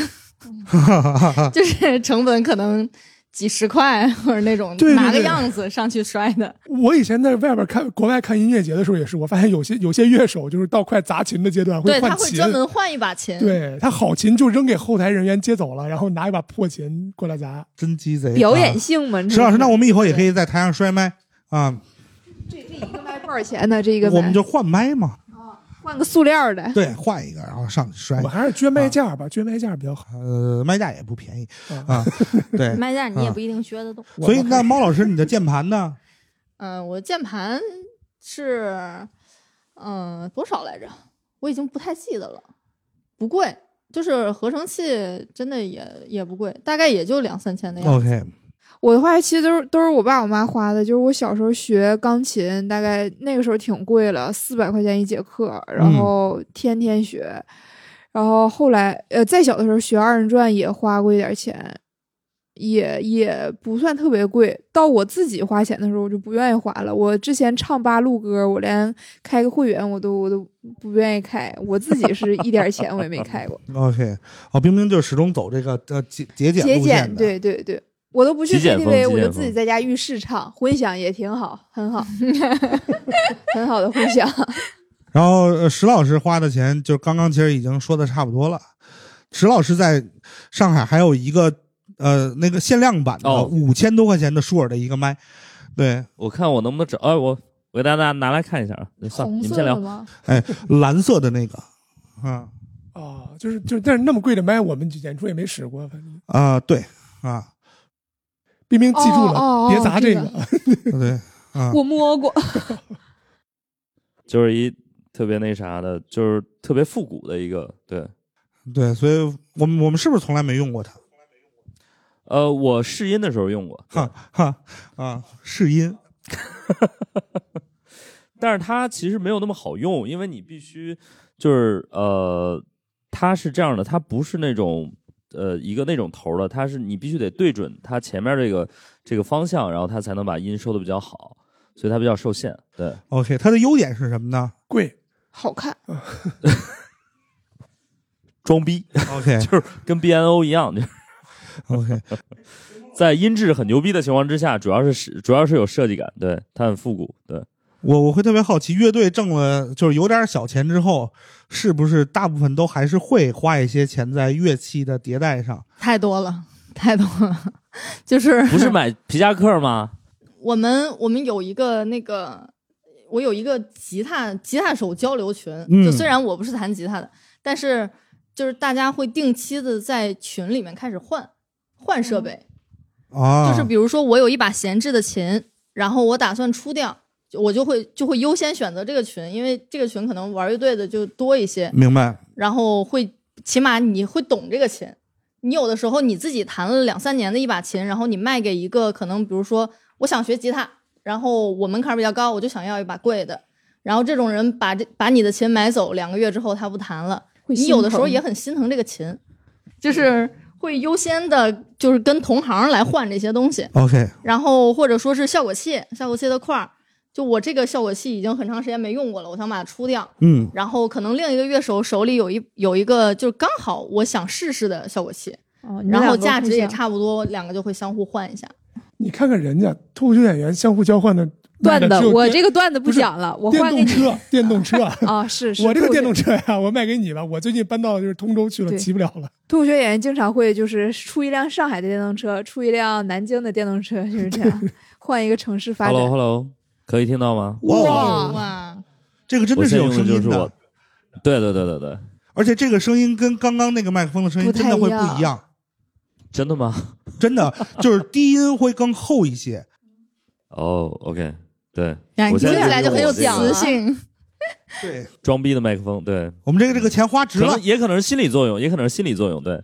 [laughs] [laughs] 就是成本可能。几十块或者那种拿个样子上去摔的。我以前在外边看国外看音乐节的时候也是，我发现有些有些乐手就是到快砸琴的阶段会换琴，他会专门换一把琴。对他好琴就扔给后台人员接走了，然后拿一把破琴过来砸，真鸡贼！表演性嘛，石老师，那我们以后也可以在台上摔麦啊。这这一个麦多少钱呢？这一个我们就换麦嘛。换个塑料的，对，换一个，然后上去摔。我还是捐麦架吧，捐麦架比较好。呃，麦架也不便宜啊。对，麦架你也不一定撅得动。所以，那猫老师，你的键盘呢？嗯，[laughs] 我键盘是，嗯，多少来着？我已经不太记得了。不贵，就是合成器，真的也也不贵，大概也就两三千的样子。OK。我的话其实都是都是我爸我妈花的，就是我小时候学钢琴，大概那个时候挺贵了，四百块钱一节课，然后天天学，然后后来呃再小的时候学二人转也花过一点钱，也也不算特别贵。到我自己花钱的时候，我就不愿意花了。我之前唱八路歌，我连开个会员我都我都不愿意开，我自己是一点钱我也没开过。[laughs] OK，哦，冰冰就始终走这个呃节节俭节俭，对对对。我都不去 KTV，我就自己在家浴室唱，混响也挺好，很好，[laughs] 很好的混响。[laughs] 然后石老师花的钱，就刚刚其实已经说的差不多了。石老师在上海还有一个呃那个限量版的五千多块钱的舒尔的一个麦，对我看我能不能找，哎我我给大家拿来看一下啊，算你们先聊。哎，蓝色的那个，啊啊，就是就是但是那么贵的麦，我们演出也没使过，反正啊对啊。冰冰记住了，别砸这个。[laughs] 对，啊，我摸过，[laughs] 就是一特别那啥的，就是特别复古的一个，对，对，所以我们我们是不是从来没用过它？呃，我试音的时候用过，哈哈啊，试音，[laughs] 但是它其实没有那么好用，因为你必须就是呃，它是这样的，它不是那种呃一个那种头儿的，它是你必须得对准它前面这个这个方向，然后它才能把音收的比较好，所以它比较受限。对，OK，它的优点是什么呢贵，好看，[laughs] 装逼？[laughs] OK [laughs] 就是跟 BNO 一样，就是 OK，在音质很牛逼的情况之下，主要是是主要是有设计感，对，它很复古，对。我我会特别好奇，乐队挣了就是有点小钱之后，是不是大部分都还是会花一些钱在乐器的迭代上？太多了，太多了，就是不是买皮夹克吗？我们我们有一个那个，我有一个吉他吉他手交流群，嗯就虽然我不是弹吉他的，但是就是大家会定期的在群里面开始换换设备，啊，就是比如说我有一把闲置的琴，然后我打算出掉，就我就会就会优先选择这个群，因为这个群可能玩乐队的就多一些，明白。然后会起码你会懂这个琴。你有的时候你自己弹了两三年的一把琴，然后你卖给一个可能，比如说我想学吉他，然后我门槛比较高，我就想要一把贵的，然后这种人把这把你的琴买走，两个月之后他不弹了，你有的时候也很心疼这个琴，就是会优先的，就是跟同行来换这些东西，OK，然后或者说是效果器，效果器的块儿，就我这个效果器已经很长时间没用过了，我想把它出掉，嗯然后可能另一个乐手手里有一有一个就是刚好我想试试的效果器，哦，然后价值也差不多，两个就会相互换一下。你看看人家脱口秀演员相互交换的段子，我这个段子不讲了，我换给你动车，[laughs] 电动车。啊，是是，我这个电动车呀，我卖给你吧。我最近搬到就是通州去了，骑不了了。脱口秀演员经常会就是出一辆上海的电动车，出一辆南京的电动车，就是这样，[laughs] 换一个城市发展。Hello Hello，可以听到吗？哇，哇，这个真的是有声音的。就是我，，对对对对对，而且这个声音跟刚刚那个麦克风的声音真的会一样。不一样，真的吗？真的就是低音会更厚一些。[laughs] 哦，OK，对，我现在起来就很有磁性。[laughs] 对。装逼的麦克风，对，我们这个这个钱花值了。可能，也可能是心理作用，也可能是心理作用，对。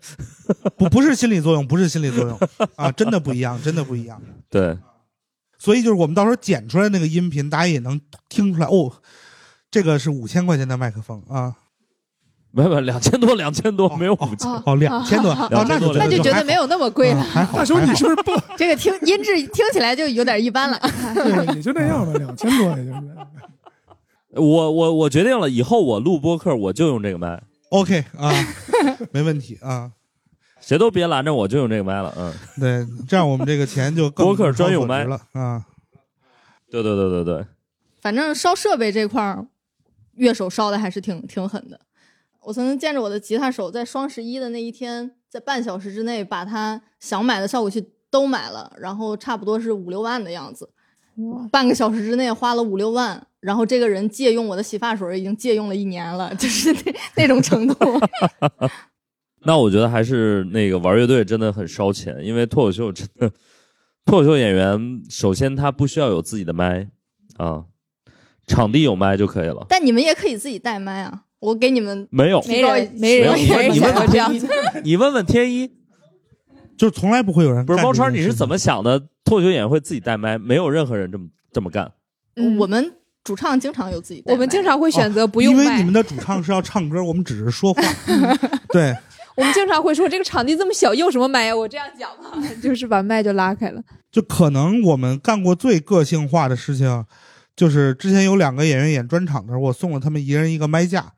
不不是心理作用，不是心理作用。啊，真的不一样，真的不一样。[laughs] 对，所以就是我们到时候剪出来那个音频，大家也能听出来哦，这个是五千块钱的麦克风啊，没有没有两千多，两千多，没有五千，啊哦，两千多，啊，那就两千多那就觉得没有那么贵了。啊还好，大叔，你是不是不？[laughs] 这个听音质听起来就有点一般了。对，也就那样吧，两千多也就是。我我我决定了，以后我录播客我就用这个麦，OK 啊，没问题啊。谁都别拦着我，就用这个麦了，嗯，对，这样我们这个钱就更 [laughs] 播客专用麦了啊。对对对对对，反正烧设备这块儿，乐手烧的还是挺挺狠的。我曾经见着我的吉他手在双十一的那一天，在半小时之内把他想买的效果器都买了，然后差不多是五六万的样子。半个小时之内花了五六万，然后这个人借用我的洗发水已经借用了一年了，就是那那种程度。[laughs] 那我觉得还是那个玩乐队真的很烧钱，因为脱口秀真的，脱口秀演员首先他不需要有自己的麦啊，场地有麦就可以了。但你们也可以自己带麦啊，我给你们没有，没人没人没有没人你问想过这样子。[laughs] 你问问天一，就是从来不会有人不是猫川，你是怎么想的？脱口秀演员会自己带麦，没有任何人这么这么干。嗯我们主唱经常有自己带，我们经常会选择不用麦因为你们的主唱是要唱歌，我们只是说话。[laughs] 对，我们经常会说这个场地这么小，用什么麦呀？我这样讲嘛，[laughs] 就是把麦就拉开了。就可能我们干过最个性化的事情，就是之前有两个演员演专场的时候，我送了他们一人一个麦架，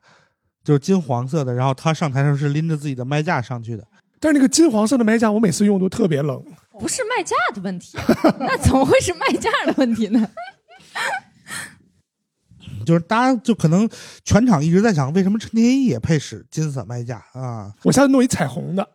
就是金黄色的，然后他上台的时候是拎着自己的麦架上去的。但是那个金黄色的麦架，我每次用都特别冷。不是麦架的问题，那怎么会是麦架的问题呢？就是大家就可能全场一直在想，为什么陈天一也配使金色麦架啊？我下次弄一彩虹的，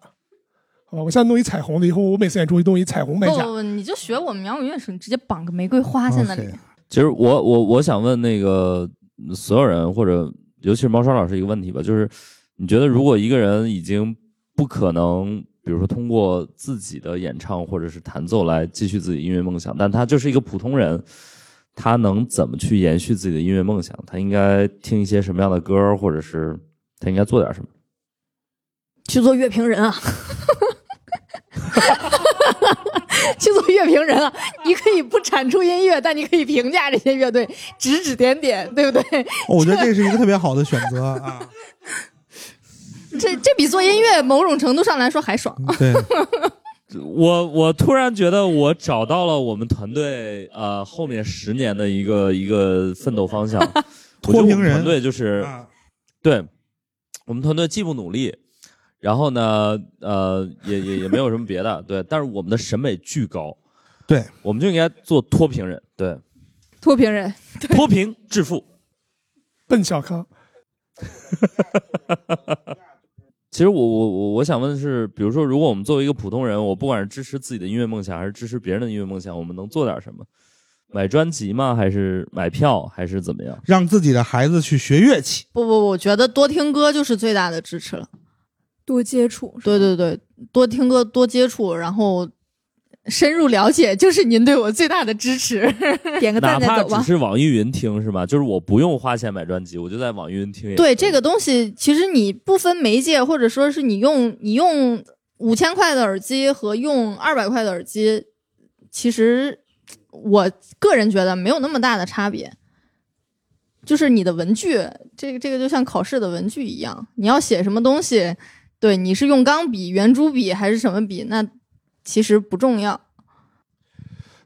好吧？我下次弄一彩虹的，以后我每次演出弄一彩虹麦架。不不不，你就学我们摇滚乐手，你直接绑个玫瑰花在那里。其实我我我想问那个所有人，或者尤其是毛刷老师一个问题吧，就是你觉得如果一个人已经不可能，比如说通过自己的演唱或者是弹奏来继续自己音乐梦想，但他就是一个普通人，他能怎么去延续自己的音乐梦想？他应该听一些什么样的歌，或者是他应该做点什么？去做乐评人啊，[laughs] 去做乐评人啊！你可以不产出音乐，但你可以评价这些乐队，指指点点，对不对？哦我觉得这是一个特别好的选择啊。这这比做音乐某种程度上来说还爽。对，我我突然觉得我找到了我们团队呃后面十年的一个一个奋斗方向。[laughs] 脱贫人团队就是啊对，我们团队既不努力，然后呢呃也也也没有什么别的，对，但是我们的审美巨高，对，我们就应该做脱贫人，对，脱贫人，脱贫致富。奔小康。[laughs] 其实我我我我想问的是，比如说，如果我们作为一个普通人，我不管是支持自己的音乐梦想，还是支持别人的音乐梦想，我们能做点什么？买专辑吗？还是买票？还是怎么样？让自己的孩子去学乐器。不不，我觉得多听歌就是最大的支持了。多接触。对对对，多听歌，多接触，然后深入了解，就是您对我最大的支持。[laughs] [laughs] 点个哪怕赞再走吧。只是网易云听是吧？就是我不用花钱买专辑，我就在网易云听也。对这个东西，其实你不分媒介，或者说是你用你用五千块的耳机和用二百块的耳机，其实我个人觉得没有那么大的差别。就是你的文具，这个这个就像考试的文具一样，你要写什么东西，对你是用钢笔、圆珠笔还是什么笔，那其实不重要。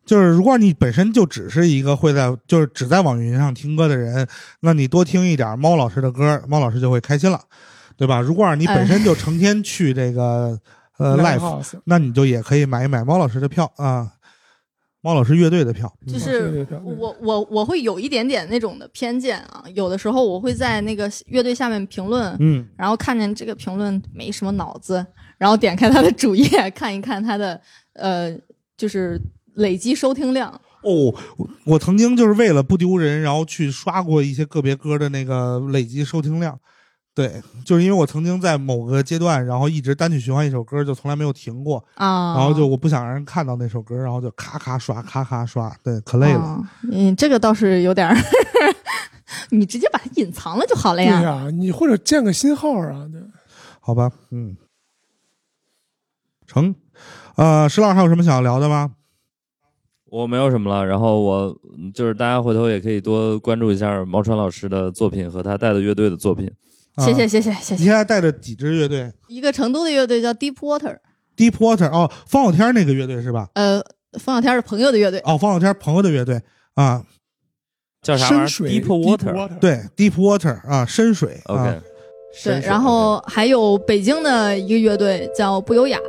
就是如果你本身就只是一个会在就是只在网易云上听歌的人，那你多听一点猫老师的歌，猫老师就会开心了，对吧？如果你本身就 [laughs] 成天去这个、呃 Live live，House 那你就也可以买一买猫老师的票啊，猫老师乐队的票。嗯就是我我我会有一点点那种的偏见啊，有的时候我会在那个乐队下面评论，嗯，然后看见这个评论没什么脑子，然后点开他的主页看一看他的呃，就是累积收听量。哦，我我曾经就是为了不丢人，然后去刷过一些个别歌的那个累积收听量。对，就是因为我曾经在某个阶段，然后一直单曲循环一首歌，就从来没有停过。啊，然后就我不想让人看到那首歌，然后就咔咔刷，咔咔刷，对，可累了。啊嗯，这个倒是有点儿，[laughs] 你直接把它隐藏了就好了对呀。呀、你或者建个新号啊，对。好吧，嗯，成。呃，石老师还有什么想要聊的吗？我没有什么了，然后我嗯就是大家回头也可以多关注一下毛川老师的作品和他带的乐队的作品。谢谢啊谢谢谢谢。你现在带着几支乐队一个成都的乐队叫 Deep Water，？Deep Water 哦，方小天那个乐队是吧？呃，方小天是朋友的乐队。哦，方小天朋友的乐队啊，叫啥玩意儿深水？Deep Water。对，Deep Water 啊，深水。OK 啊。对，然后还有北京的一个乐队叫不优雅，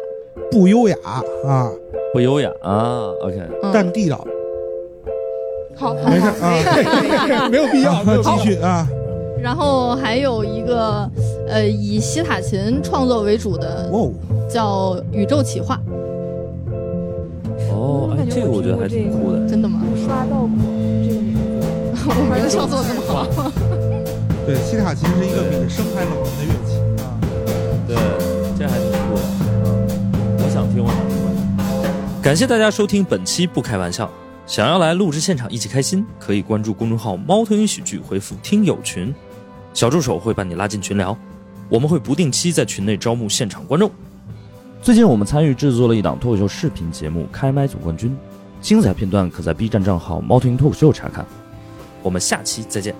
不优雅啊，不优雅啊。OK，嗯，但地道。好，好没事啊，[laughs] [laughs] 没有必要，没有继续啊。然后还有一个呃以西塔琴创作为主的哦，叫宇宙企划，哦，哎，这个我觉得还挺酷的。真的吗？刷到过这个名字。[laughs] 我们的创作这么好，对，西塔琴是一个比声还冷门的乐器啊。对。感谢大家收听本期《不开玩笑》。想要来录制现场一起开心，可以关注公众号“猫头鹰喜剧”，回复“听友群”，小助手会把你拉进群聊。我们会不定期在群内招募现场观众。最近我们参与制作了一档脱口秀视频节目《开麦总冠军》，精彩片段可在 B 站账号“猫头鹰脱口秀”查看。我们下期再见。